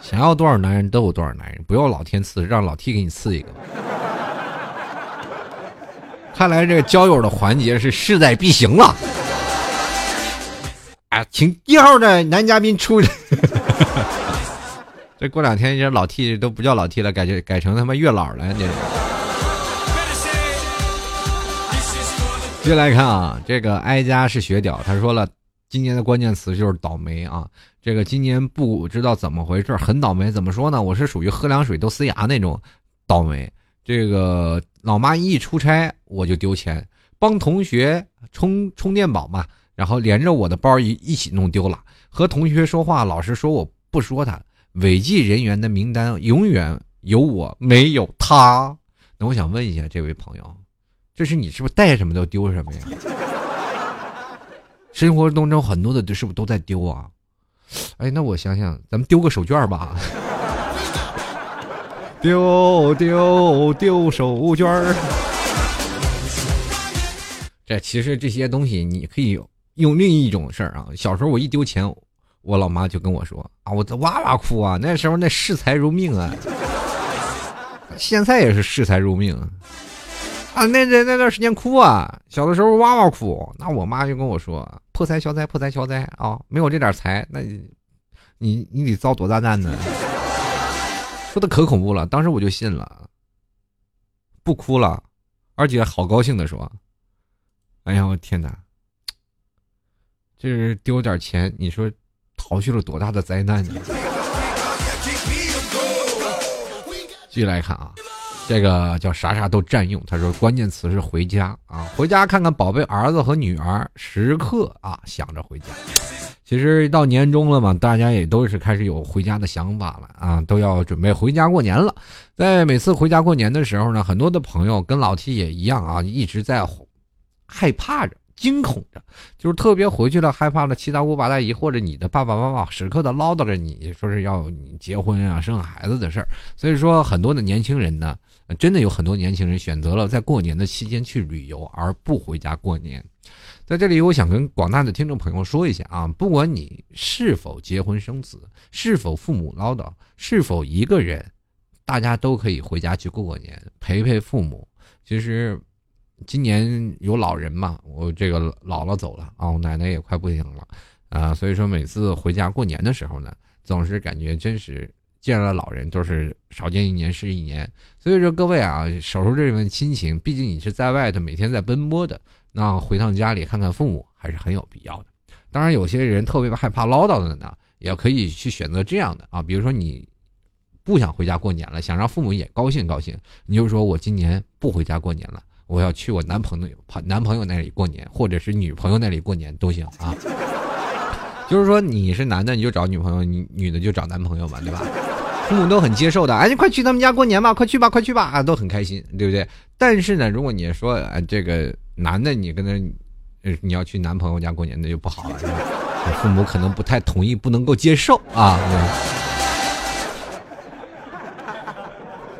想要多少男人都有多少男人，不要老天赐，让老 T 给你赐一个。看来这个交友的环节是势在必行了。”啊请一号的男嘉宾出来。这过两天这老 T 都不叫老 T 了，改改成他妈月老了。这。接来看啊，这个哀家是学屌，他说了，今年的关键词就是倒霉啊。这个今年不知道怎么回事，很倒霉。怎么说呢？我是属于喝凉水都塞牙那种倒霉。这个老妈一出差我就丢钱，帮同学充充电宝嘛。然后连着我的包一一起弄丢了，和同学说话，老师说我不说他，违纪人员的名单永远有我没有他。那我想问一下这位朋友，这是你是不是带什么都丢什么呀？生活当中很多的是不是都在丢啊？哎，那我想想，咱们丢个手绢吧。丢丢丢手绢这其实这些东西你可以有。用另一种事儿啊，小时候我一丢钱，我老妈就跟我说啊，我这哇哇哭啊，那时候那视财如命啊，现在也是视财如命啊，啊那那那段时间哭啊，小的时候哇哇哭，那我妈就跟我说破财消灾，破财消灾啊，没有这点财，那你你你得遭多大难呢？说的可恐怖了，当时我就信了，不哭了，而且好高兴的说，哎呀，我天哪！这是丢点钱，你说逃去了多大的灾难呢？继续来看啊，这个叫啥啥都占用。他说关键词是回家啊，回家看看宝贝儿子和女儿，时刻啊想着回家。其实到年终了嘛，大家也都是开始有回家的想法了啊，都要准备回家过年了。在每次回家过年的时候呢，很多的朋友跟老 T 也一样啊，一直在害怕着。惊恐着，就是特别回去了，害怕了七大姑八大姨或者你的爸爸妈妈时刻的唠叨着你说是要你结婚啊、生孩子的事儿。所以说，很多的年轻人呢，真的有很多年轻人选择了在过年的期间去旅游，而不回家过年。在这里，我想跟广大的听众朋友说一下啊，不管你是否结婚生子，是否父母唠叨，是否一个人，大家都可以回家去过过年，陪陪父母。其实。今年有老人嘛，我这个姥姥走了啊，我奶奶也快不行了，啊，所以说每次回家过年的时候呢，总是感觉真是见了老人都是少见一年是一年。所以说各位啊，守住这份亲情，毕竟你是在外头每天在奔波的，那回趟家里看看父母还是很有必要的。当然，有些人特别害怕唠叨的呢，也可以去选择这样的啊，比如说你不想回家过年了，想让父母也高兴高兴，你就说我今年不回家过年了。我要去我男朋友男朋友那里过年，或者是女朋友那里过年都行啊。就是说你是男的你就找女朋友，女女的就找男朋友嘛，对吧？父母都很接受的。哎，你快去他们家过年吧，快去吧，快去吧，啊，都很开心，对不对？但是呢，如果你说这个男的你跟他，你要去男朋友家过年，那就不好了，父母可能不太同意，不能够接受啊。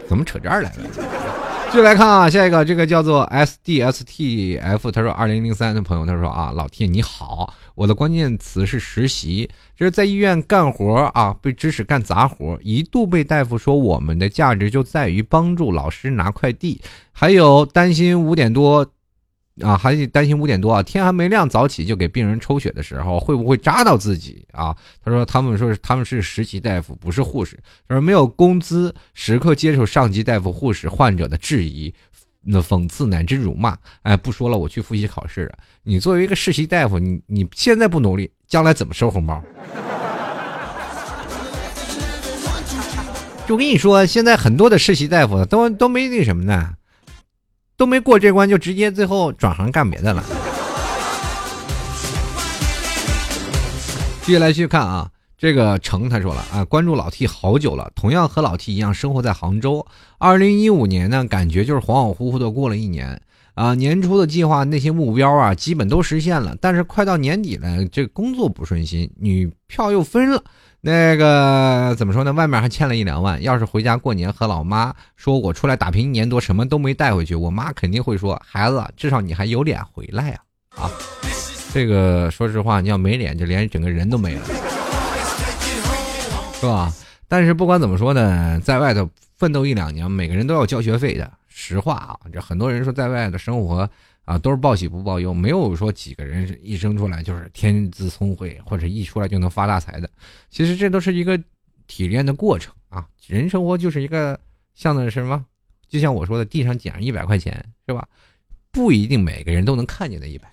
怎么扯这儿来了？继续来看啊，下一个这个叫做 S D S T F，他说二零零三的朋友，他说啊，老 T 你好，我的关键词是实习，就是在医院干活啊，被指使干杂活，一度被大夫说我们的价值就在于帮助老师拿快递，还有担心五点多啊，还担心五点多啊，天还没亮早起就给病人抽血的时候会不会扎到自己啊？他说他们说是他们是实习大夫，不是护士，他说没有工资，时刻接受上级大夫、护士、患者的质疑、那讽刺乃至辱骂。哎，不说了，我去复习考试了。你作为一个实习大夫，你你现在不努力，将来怎么收红包？就跟你说，现在很多的实习大夫都都没那什么呢。都没过这关，就直接最后转行干别的了。接下来去看啊，这个程他说了啊，关注老 T 好久了，同样和老 T 一样生活在杭州。二零一五年呢，感觉就是恍恍惚惚的过了一年啊。年初的计划那些目标啊，基本都实现了，但是快到年底了，这工作不顺心，女票又分了。那个怎么说呢？外面还欠了一两万。要是回家过年和老妈说，我出来打拼一年多，什么都没带回去，我妈肯定会说：“孩子，至少你还有脸回来呀！”啊，这个说实话，你要没脸，就连整个人都没了，是吧？但是不管怎么说呢，在外头奋斗一两年，每个人都要交学费的。实话啊，这很多人说在外的生活。啊，都是报喜不报忧，没有说几个人一生出来就是天资聪慧，或者一出来就能发大财的。其实这都是一个体验的过程啊。人生活就是一个像的什么，就像我说的，地上捡上一百块钱，是吧？不一定每个人都能看见那一百。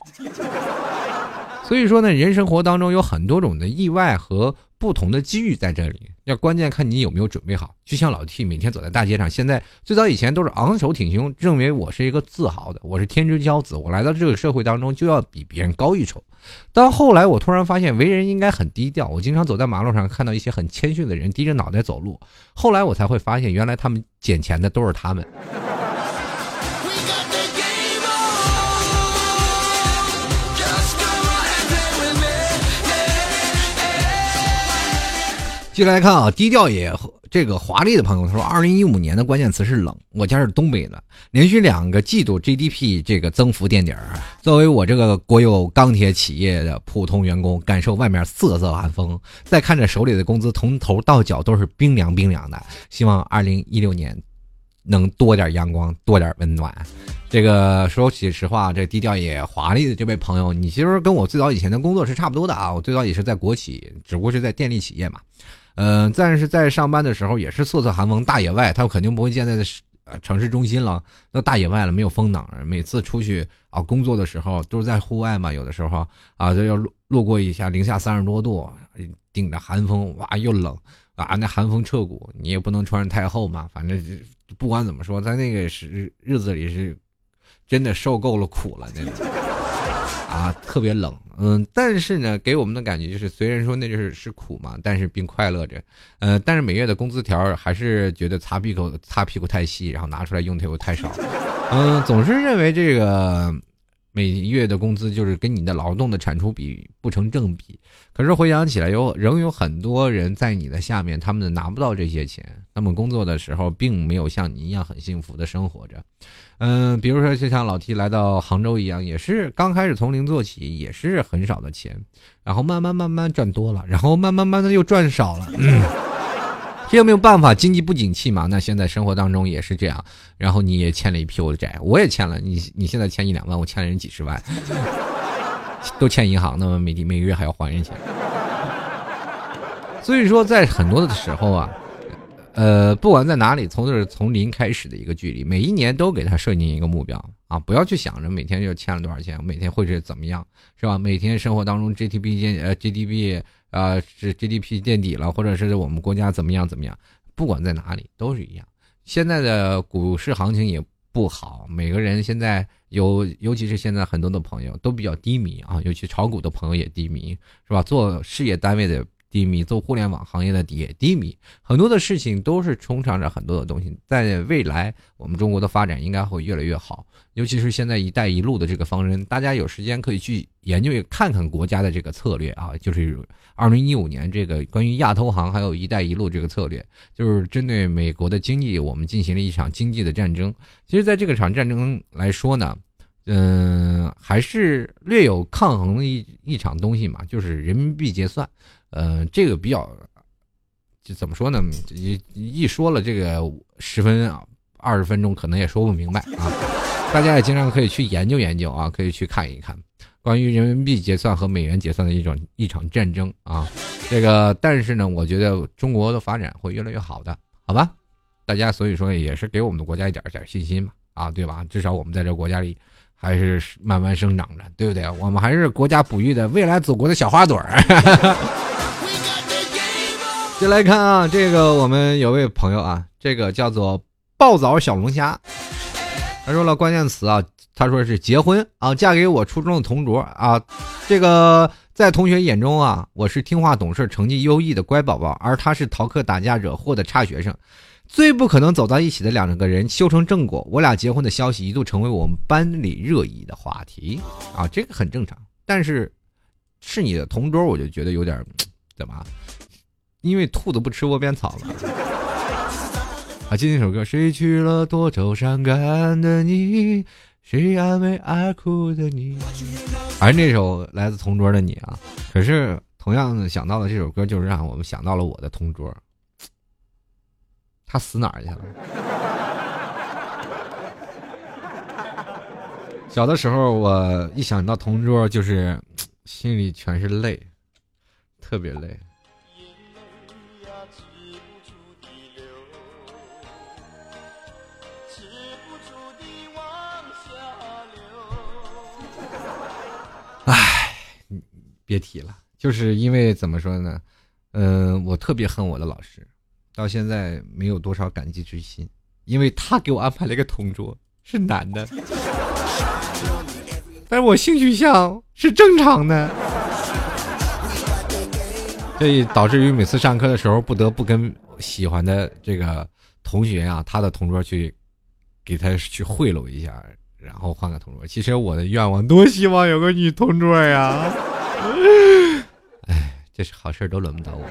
所以说呢，人生活当中有很多种的意外和。不同的机遇在这里，要关键看你有没有准备好。就像老 T 每天走在大街上，现在最早以前都是昂首挺胸，认为我是一个自豪的，我是天之骄子，我来到这个社会当中就要比别人高一筹。但后来我突然发现，为人应该很低调。我经常走在马路上，看到一些很谦逊的人低着脑袋走路。后来我才会发现，原来他们捡钱的都是他们。接下来看啊，低调也这个华丽的朋友他说，二零一五年的关键词是冷。我家是东北的，连续两个季度 GDP 这个增幅垫底儿。作为我这个国有钢铁企业的普通员工，感受外面瑟瑟寒风，再看着手里的工资从头到脚都是冰凉冰凉的。希望二零一六年能多点阳光，多点温暖。这个说起实话，这低调也华丽的这位朋友，你其实跟我最早以前的工作是差不多的啊。我最早也是在国企，只不过是在电力企业嘛。嗯，但是在上班的时候也是瑟瑟寒风，大野外，他肯定不会建在呃城市中心了，那大野外了，没有风挡。每次出去啊工作的时候都是在户外嘛，有的时候啊就要路路过一下零下三十多度，顶着寒风，哇又冷啊，那寒风彻骨，你也不能穿太厚嘛。反正不管怎么说，在那个时日子里是真的受够了苦了，那种啊特别冷。嗯，但是呢，给我们的感觉就是，虽然说那就是是苦嘛，但是并快乐着。呃，但是每月的工资条还是觉得擦屁股擦屁股太细，然后拿出来用的又太少。嗯，总是认为这个每月的工资就是跟你的劳动的产出比不成正比。可是回想起来，有仍有很多人在你的下面，他们拿不到这些钱，他们工作的时候并没有像你一样很幸福的生活着。嗯，比如说就像老 T 来到杭州一样，也是刚开始从零做起，也是很少的钱，然后慢慢慢慢赚多了，然后慢慢慢的又赚少了。这有没有办法？经济不景气嘛？那现在生活当中也是这样。然后你也欠了一屁股的债，我也欠了。你你现在欠一两万，我欠了人几十万，都欠银行，那么每每个月还要还人钱。所以说，在很多的时候啊。呃，不管在哪里，从是从零开始的一个距离，每一年都给他设定一个目标啊！不要去想着每天就欠了多少钱，每天会是怎么样，是吧？每天生活当中 GDP 见呃 GDP 啊是 GDP 见底了，或者是我们国家怎么样怎么样？不管在哪里都是一样。现在的股市行情也不好，每个人现在有，尤其是现在很多的朋友都比较低迷啊，尤其炒股的朋友也低迷，是吧？做事业单位的。低迷，做互联网行业的也低迷，很多的事情都是充斥着很多的东西。在未来，我们中国的发展应该会越来越好，尤其是现在“一带一路”的这个方针，大家有时间可以去研究看看国家的这个策略啊，就是二零一五年这个关于亚投行还有一带一路这个策略，就是针对美国的经济，我们进行了一场经济的战争。其实，在这个场战争来说呢，嗯，还是略有抗衡的一一场东西嘛，就是人民币结算。呃，这个比较，就怎么说呢？一一说了这个十分啊二十分钟，可能也说不明白啊。大家也经常可以去研究研究啊，可以去看一看关于人民币结算和美元结算的一种一场战争啊。这个，但是呢，我觉得中国的发展会越来越好的，好吧？大家所以说也是给我们的国家一点点信心嘛，啊，对吧？至少我们在这国家里还是慢慢生长着，对不对？我们还是国家哺育的未来祖国的小花朵儿。就来看啊，这个我们有位朋友啊，这个叫做暴躁小龙虾，他说了关键词啊，他说是结婚啊，嫁给我初中的同桌啊，这个。在同学眼中啊，我是听话懂事、成绩优异的乖宝宝，而他是逃课打架惹祸的差学生，最不可能走到一起的两个人修成正果。我俩结婚的消息一度成为我们班里热议的话题啊，这个很正常。但是是你的同桌，我就觉得有点 怎么？因为兔子不吃窝边草嘛。啊，今天首歌，谁娶了多愁善感的你？谁安慰爱哭的你？而那首来自同桌的你啊！可是同样想到了这首歌，就是让我们想到了我的同桌。他死哪去了？小的时候，我一想到同桌，就是心里全是泪，特别累。别提了，就是因为怎么说呢，嗯，我特别恨我的老师，到现在没有多少感激之心，因为他给我安排了一个同桌，是男的，但是我性取向是正常的，这导致于每次上课的时候不得不跟喜欢的这个同学啊，他的同桌去给他去贿赂一下，然后换个同桌。其实我的愿望多希望有个女同桌呀。哎，这是好事都轮不到我。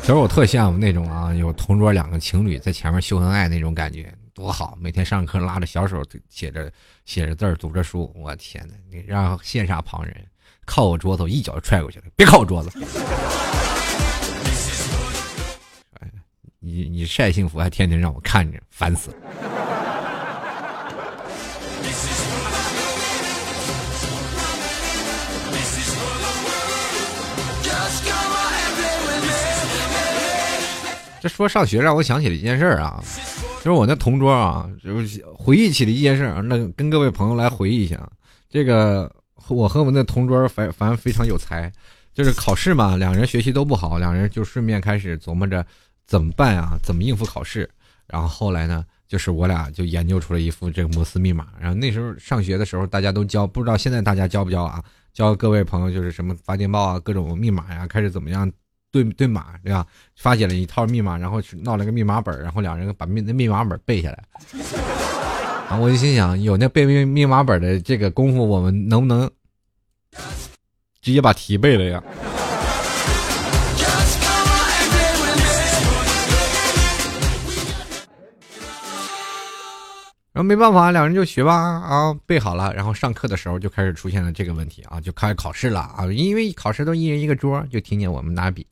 其实我特羡慕那种啊，有同桌两个情侣在前面秀恩爱那种感觉，多好！每天上课拉着小手写着写着字儿，读着书。我天哪，你让羡煞旁人，靠我桌子，我一脚就踹过去了。别靠我桌子！哎，你你晒幸福，还天天让我看着，烦死了。这说上学让我想起了一件事儿啊，就是我那同桌啊，就是回忆起了一件事儿，那跟各位朋友来回忆一下。这个我和我那同桌反反正非常有才，就是考试嘛，两人学习都不好，两人就顺便开始琢磨着怎么办啊，怎么应付考试。然后后来呢，就是我俩就研究出了一副这个摩斯密码。然后那时候上学的时候，大家都教，不知道现在大家教不教啊？教各位朋友就是什么发电报啊，各种密码呀，开始怎么样？对对码对吧？发现了一套密码，然后去闹了个密码本，然后两人把密那密码本背下来。然后我就心想，有那背密密码本的这个功夫，我们能不能直接把题背了呀？然后没办法，两人就学吧啊，背好了。然后上课的时候就开始出现了这个问题啊，就开始考试了啊。因为考试都一人一个桌，就听见我们拿笔，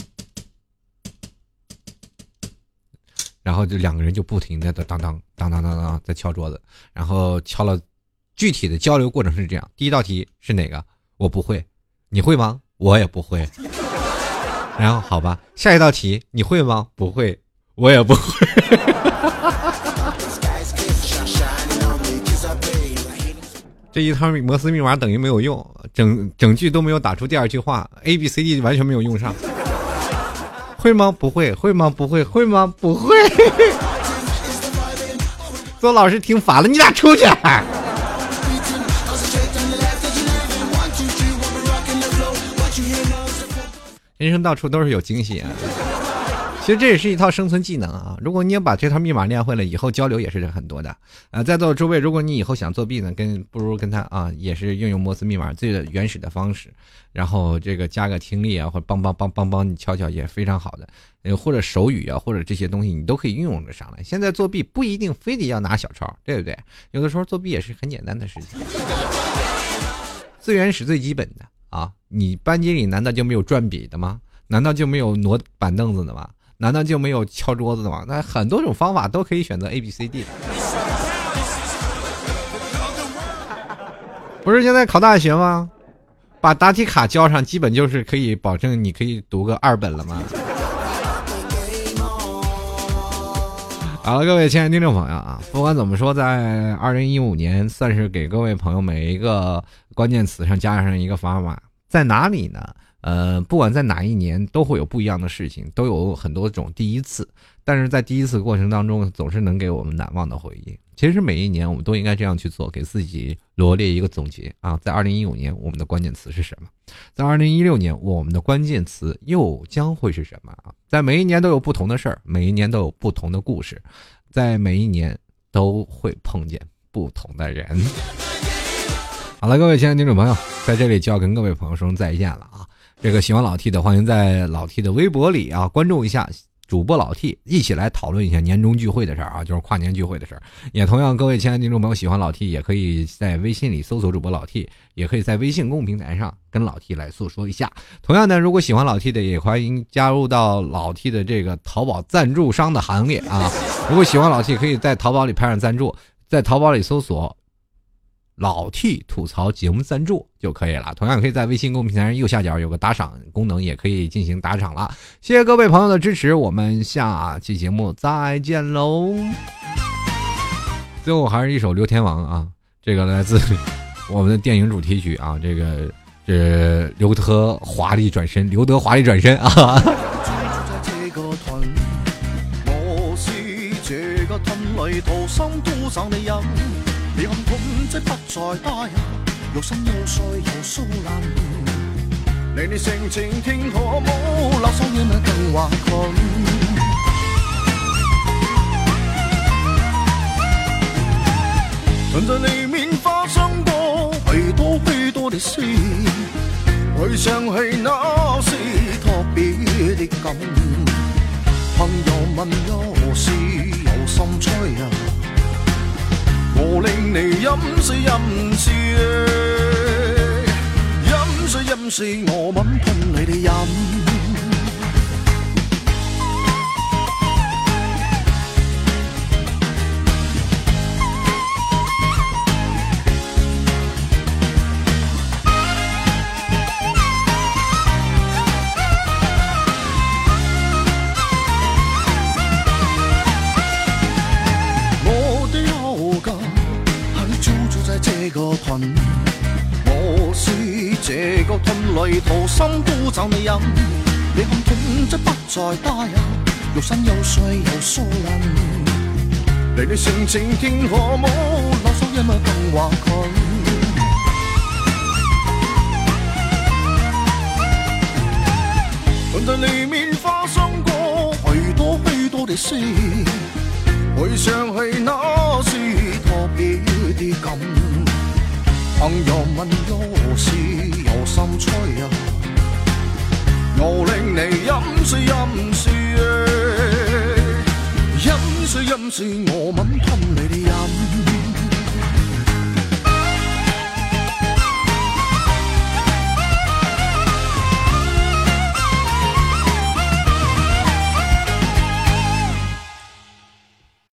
然后就两个人就不停的当当当当当当在敲桌子，然后敲了。具体的交流过程是这样：第一道题是哪个？我不会，你会吗？我也不会。然后好吧，下一道题你会吗？不会，我也不会。这一套摩斯密码等于没有用，整整句都没有打出第二句话，A B C D 完全没有用上。会吗？不会。会吗？不会。会吗？不会。邹老师听烦了，你俩出去。人生到处都是有惊喜啊。其实这也是一套生存技能啊！如果你也把这套密码练会了，以后交流也是很多的。啊，在座的诸位，如果你以后想作弊呢，跟不如跟他啊，也是运用摩斯密码最原始的方式，然后这个加个听力啊，或者帮帮帮帮帮你敲敲也非常好的。呃，或者手语啊，或者这些东西你都可以运用得上来。现在作弊不一定非得要拿小抄，对不对？有的时候作弊也是很简单的事情。最原始、最基本的啊，你班级里难道就没有转笔的吗？难道就没有挪板凳子的吗？难道就没有敲桌子的吗？那很多种方法都可以选择 A B C D 的。不是现在考大学吗？把答题卡交上，基本就是可以保证你可以读个二本了吗？好了，各位亲爱的听众朋友啊，不管怎么说，在二零一五年算是给各位朋友每一个关键词上加上一个砝码，在哪里呢？呃，不管在哪一年，都会有不一样的事情，都有很多种第一次。但是在第一次过程当中，总是能给我们难忘的回忆。其实每一年我们都应该这样去做，给自己罗列一个总结啊。在二零一五年，我们的关键词是什么？在二零一六年，我们的关键词又将会是什么啊？在每一年都有不同的事儿，每一年都有不同的故事，在每一年都会碰见不同的人。好了，各位亲爱的听众朋友，在这里就要跟各位朋友说声再见了啊。这个喜欢老 T 的，欢迎在老 T 的微博里啊关注一下主播老 T，一起来讨论一下年终聚会的事儿啊，就是跨年聚会的事儿。也同样，各位亲爱的听众朋友，喜欢老 T，也可以在微信里搜索主播老 T，也可以在微信公众平台上跟老 T 来诉说一下。同样呢，如果喜欢老 T 的，也欢迎加入到老 T 的这个淘宝赞助商的行列啊。如果喜欢老 T，可以在淘宝里拍上赞助，在淘宝里搜索。老 T 吐槽节目赞助就可以了，同样可以在微信公众平台上右下角有个打赏功能，也可以进行打赏了。谢谢各位朋友的支持，我们下期节目再见喽。最后还是一首刘天王啊，这个来自我们的电影主题曲啊，这个这刘德华丽转身，刘德华丽转身啊。遗憾痛即不再打人，肉身又碎又酥烂。你你性情听可冇，留守夜晚更惶恐。曾在里面发生过许多许多的事，回想起那是特别的感。朋友问有事有心催啊。我令你饮水饮水，饮水饮水，我吻喷你的饮。个吞里掏心都找你饮，你看痛则不再打扰，肉身又碎又疏烂。你你性情天可冇，留守一晚更话佢。但在里面发生过许多许多的事，回想起那是特别的感。朋友问有事有心催啊，我令你饮水饮水，饮水饮水，我吻吞。